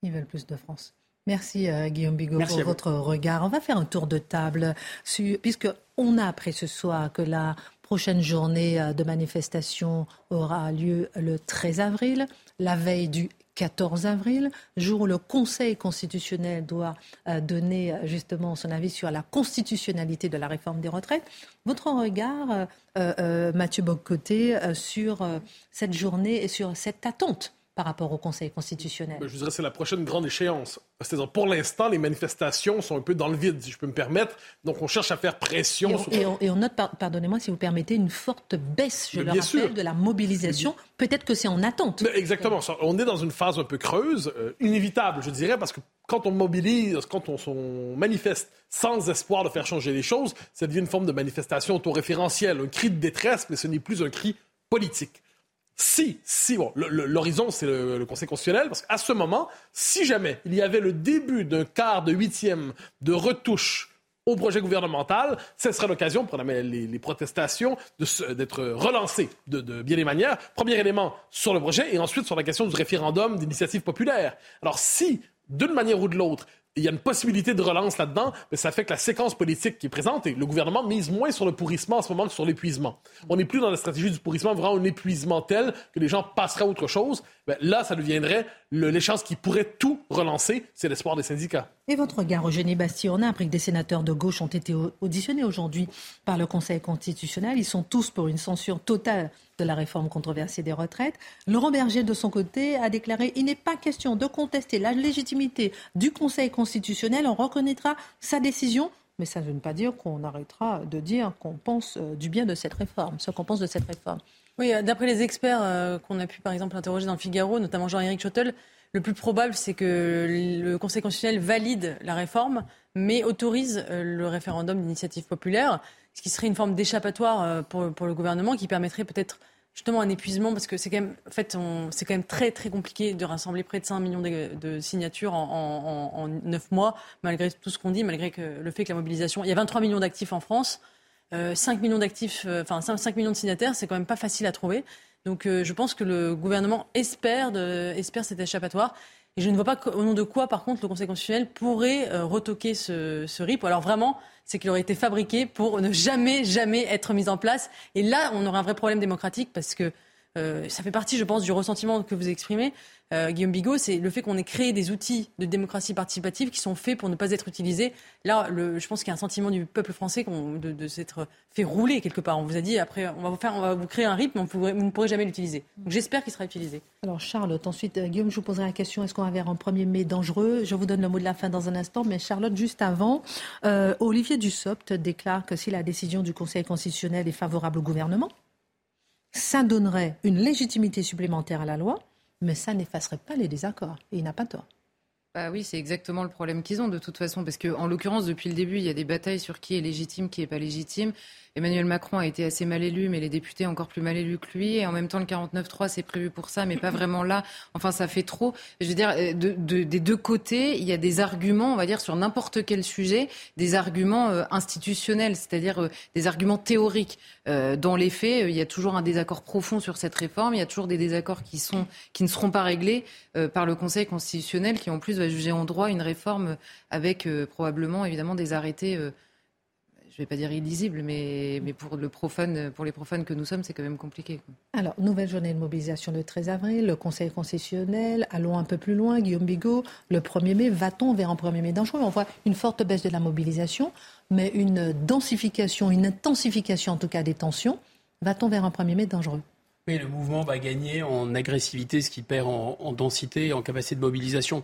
Ils veulent plus de France. Merci euh, Guillaume Bigot pour votre regard. On va faire un tour de table, puisque on a appris ce soir que la prochaine journée euh, de manifestation aura lieu le 13 avril, la veille du 14 avril, jour où le Conseil constitutionnel doit euh, donner justement son avis sur la constitutionnalité de la réforme des retraites. Votre regard, Mathieu Boccoté, sur cette journée et sur cette attente par rapport au Conseil constitutionnel? Je dirais que c'est la prochaine grande échéance. C'est-à-dire, pour l'instant, les manifestations sont un peu dans le vide, si je peux me permettre. Donc, on cherche à faire pression. Et on, sur... et on, note, pardonnez-moi si vous permettez, une forte baisse, je le rappelle, de la mobilisation. Peut-être que c'est en attente. exactement. On est dans une phase un peu creuse, euh, inévitable, je dirais, parce que quand on mobilise, quand on, on, manifeste sans espoir de faire changer les choses, ça devient une forme de manifestation autoréférentielle, un cri de détresse, mais ce n'est plus un cri politique. Si, si, bon, l'horizon, c'est le, Conseil constitutionnel, parce qu'à ce moment, si jamais il y avait le début d'un quart de huitième de retouche au projet gouvernemental, ce serait l'occasion pour les, les protestations d'être relancées de, de, bien des manières. Premier élément sur le projet et ensuite sur la question du référendum d'initiative populaire. Alors si, d'une manière ou de l'autre, il y a une possibilité de relance là-dedans, mais ça fait que la séquence politique qui est présente, et le gouvernement mise moins sur le pourrissement en ce moment que sur l'épuisement. On n'est plus dans la stratégie du pourrissement, vraiment un épuisement tel que les gens passeraient à autre chose. Ben, là, ça deviendrait l'échéance qui pourrait tout relancer, c'est l'espoir des syndicats. Et votre regard, Eugénie Bastille, on a appris que des sénateurs de gauche ont été auditionnés aujourd'hui par le Conseil constitutionnel. Ils sont tous pour une censure totale de la réforme controversée des retraites. Laurent Berger, de son côté, a déclaré Il n'est pas question de contester la légitimité du Conseil constitutionnel. On reconnaîtra sa décision. Mais ça ne veut pas dire qu'on arrêtera de dire qu'on pense euh, du bien de cette réforme, ce qu'on pense de cette réforme. Oui, euh, d'après les experts euh, qu'on a pu par exemple interroger dans le Figaro, notamment Jean-Éric Schottel, le plus probable, c'est que le Conseil constitutionnel valide la réforme, mais autorise euh, le référendum d'initiative populaire, ce qui serait une forme d'échappatoire pour, le gouvernement qui permettrait peut-être justement un épuisement, parce que c'est quand même, en fait, très très compliqué de rassembler près de 5 millions de, de signatures en, en, en, 9 mois, malgré tout ce qu'on dit, malgré le fait que la mobilisation, il y a 23 millions d'actifs en France, 5 millions d'actifs, euh, enfin 5, 5 millions de signataires, c'est quand même pas facile à trouver. Donc euh, je pense que le gouvernement espère, cet échappatoire. Et je ne vois pas au nom de quoi, par contre, le Conseil constitutionnel pourrait euh, retoquer ce, ce RIP. Alors vraiment, c'est qu'il aurait été fabriqué pour ne jamais, jamais être mis en place. Et là, on aurait un vrai problème démocratique parce que euh, ça fait partie, je pense, du ressentiment que vous exprimez euh, Guillaume Bigot, c'est le fait qu'on ait créé des outils de démocratie participative qui sont faits pour ne pas être utilisés. Là, je pense qu'il y a un sentiment du peuple français de, de s'être fait rouler quelque part. On vous a dit, après, on va vous, faire, on va vous créer un rythme, mais vous ne pourrez jamais l'utiliser. J'espère qu'il sera utilisé. Alors, Charlotte, ensuite, euh, Guillaume, je vous poserai la question est-ce qu'on va vers un 1er mai dangereux? Je vous donne le mot de la fin dans un instant, mais Charlotte, juste avant, Olivier Dussopt déclare que si la décision du Conseil constitutionnel est favorable au gouvernement, ça donnerait une légitimité supplémentaire à la loi mais ça n'effacerait pas les désaccords. Et il n'a pas tort. Bah oui, c'est exactement le problème qu'ils ont de toute façon, parce qu'en l'occurrence, depuis le début, il y a des batailles sur qui est légitime, qui n'est pas légitime. Emmanuel Macron a été assez mal élu, mais les députés encore plus mal élus que lui. Et en même temps, le 49-3, c'est prévu pour ça, mais pas vraiment là. Enfin, ça fait trop. Je veux dire, euh, de, de, des deux côtés, il y a des arguments, on va dire, sur n'importe quel sujet, des arguments euh, institutionnels, c'est-à-dire euh, des arguments théoriques. Dans les faits, il y a toujours un désaccord profond sur cette réforme. Il y a toujours des désaccords qui, sont, qui ne seront pas réglés par le Conseil constitutionnel, qui en plus va juger en droit une réforme avec probablement, évidemment, des arrêtés je ne vais pas dire illisible, mais, mais pour, le profane, pour les profanes que nous sommes, c'est quand même compliqué. Alors, nouvelle journée de mobilisation le 13 avril, le Conseil constitutionnel, allons un peu plus loin, Guillaume Bigot, le 1er mai, va-t-on vers un 1er mai dangereux? On voit une forte baisse de la mobilisation, mais une densification, une intensification en tout cas des tensions. Va-t-on vers un 1er mai dangereux? Oui, le mouvement va gagner en agressivité, ce qui perd en, en densité et en capacité de mobilisation.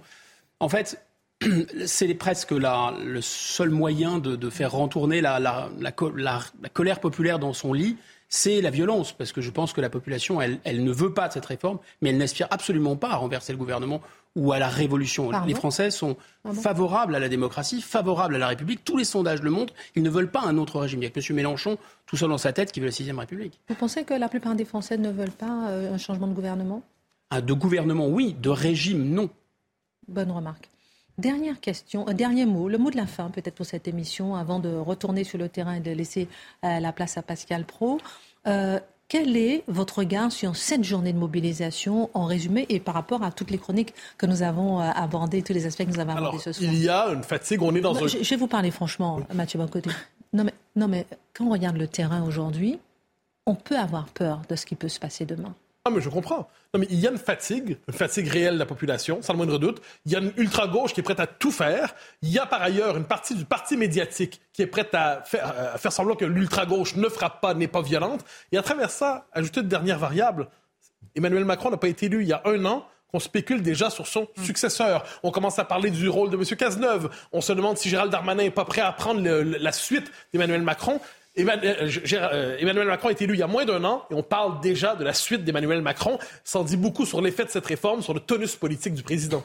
En fait, c'est presque la, le seul moyen de, de faire rentourner la, la, la, colère populaire dans son lit, c'est la violence, parce que je pense que la population, elle, elle, ne veut pas de cette réforme, mais elle n'aspire absolument pas à renverser le gouvernement ou à la révolution. Pardon? Les Français sont Pardon favorables à la démocratie, favorables à la République. Tous les sondages le montrent. Ils ne veulent pas un autre régime. Il y a que M. Mélenchon, tout seul dans sa tête, qui veut la sixième République. Vous pensez que la plupart des Français ne veulent pas euh, un changement de gouvernement? Ah, De gouvernement, oui. De régime, non. Bonne remarque. Dernière question, un dernier mot, le mot de la fin peut-être pour cette émission, avant de retourner sur le terrain et de laisser euh, la place à Pascal Pro. Euh, quel est votre regard sur cette journée de mobilisation en résumé et par rapport à toutes les chroniques que nous avons euh, abordées, tous les aspects que nous avons abordés ce soir? Il y a une fatigue, on est dans non, un... Je, je, vais vous parler franchement, Mathieu Bocoté. Non mais, non mais quand on regarde le terrain aujourd'hui, on peut avoir peur de ce qui peut se passer demain. Ah, mais je comprends. Non, mais il y a une fatigue, une fatigue réelle de la population, sans le moindre doute. Il y a une ultra-gauche qui est prête à tout faire. Il y a par ailleurs une partie du parti médiatique qui est prête à faire, à faire semblant que l'ultra-gauche ne frappe pas, n'est pas violente. Et à travers ça, ajouter une dernière variable. Emmanuel Macron n'a pas été élu il y a un an qu'on spécule déjà sur son mmh. successeur. On commence à parler du rôle de M. Cazeneuve. On se demande si Gérald Darmanin n'est pas prêt à prendre le, la suite d'Emmanuel Macron. Euh, Emmanuel Macron est élu il y a moins d'un an et on parle déjà de la suite d'Emmanuel Macron. Ça en dit beaucoup sur l'effet de cette réforme, sur le tonus politique du président.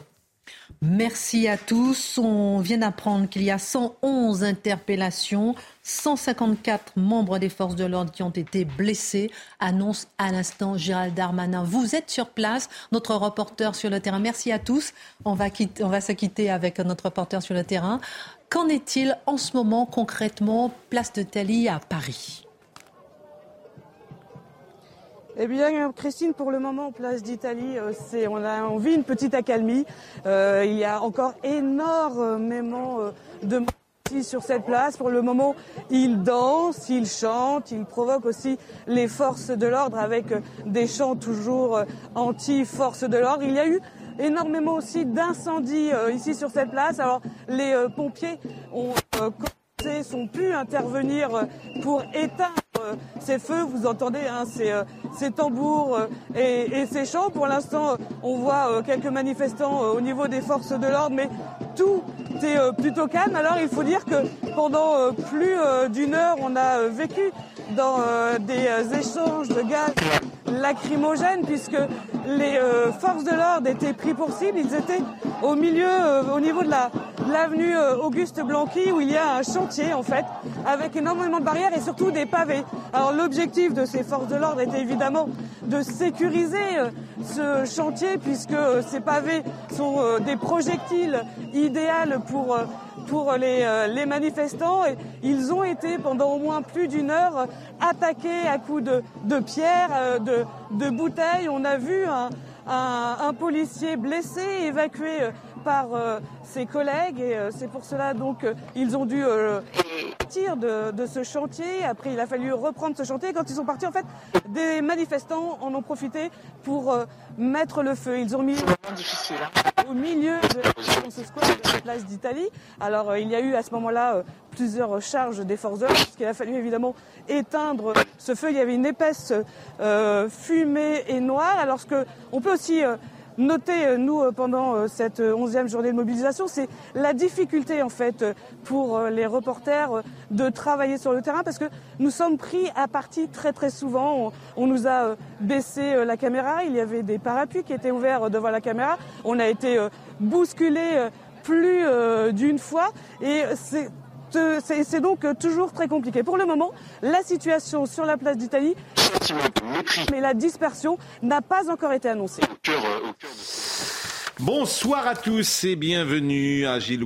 Merci à tous. On vient d'apprendre qu'il y a 111 interpellations, 154 membres des forces de l'ordre qui ont été blessés, annonce à l'instant Gérald Darmanin. Vous êtes sur place, notre reporter sur le terrain. Merci à tous. On va, on va se quitter avec notre reporter sur le terrain. Qu'en est-il en ce moment concrètement, place de à Paris? Eh bien, Christine, pour le moment, place d'Italie, euh, c'est on a on vit une petite accalmie. Euh, il y a encore énormément euh, de monde sur cette place. Pour le moment, ils dansent, ils chantent, ils provoquent aussi les forces de l'ordre avec des chants toujours anti-forces de l'ordre. Il y a eu énormément aussi d'incendies ici sur cette place. Alors les pompiers ont commencé, sont pu intervenir pour éteindre ces feux. Vous entendez hein, ces, tambours et, et, ces chants. Pour l'instant, on voit quelques manifestants au niveau des forces de l'ordre, mais tout est plutôt calme. Alors il faut dire que pendant plus d'une heure, on a vécu dans des échanges de gaz lacrymogènes puisque les euh, forces de l'ordre étaient pris pour cible. Ils étaient au milieu, euh, au niveau de l'avenue euh, Auguste Blanqui où il y a un chantier en fait avec énormément de barrières et surtout des pavés. Alors l'objectif de ces forces de l'ordre était évidemment de sécuriser ce chantier puisque ces pavés sont des projectiles idéaux pour pour les, les, manifestants. Ils ont été pendant au moins plus d'une heure attaqués à coups de, de pierres, de, de bouteilles. On a vu un, un, policier blessé, évacué euh, par euh, ses collègues et euh, c'est pour cela donc ils ont dû partir de, de, ce chantier. Après, il a fallu reprendre ce chantier. Quand ils sont partis, en fait, des manifestants en ont profité pour mettre le feu. Ils ont mis difficile, hein. au milieu de la place d'Italie. Alors, il y a eu à ce moment-là plusieurs charges des forces de l'ordre, qu'il a fallu évidemment éteindre ce feu. Il y avait une épaisse fumée et noire. Alors, ce que on peut aussi euh, noter, euh, nous, euh, pendant cette onzième journée de mobilisation, c'est la difficulté, en fait, pour les reporters de travailler sur le terrain parce que nous sommes pris à partie très, très souvent. On, nous a baissé la caméra, il y avait des parapluies qui étaient ouverts devant la caméra. On a été bousculé plus d'une fois et c'est c'est donc toujours très compliqué. Pour le moment, la situation sur la place d'Italie, mais la dispersion n'a pas encore été annoncée. Bonsoir à tous et bienvenue à Gilles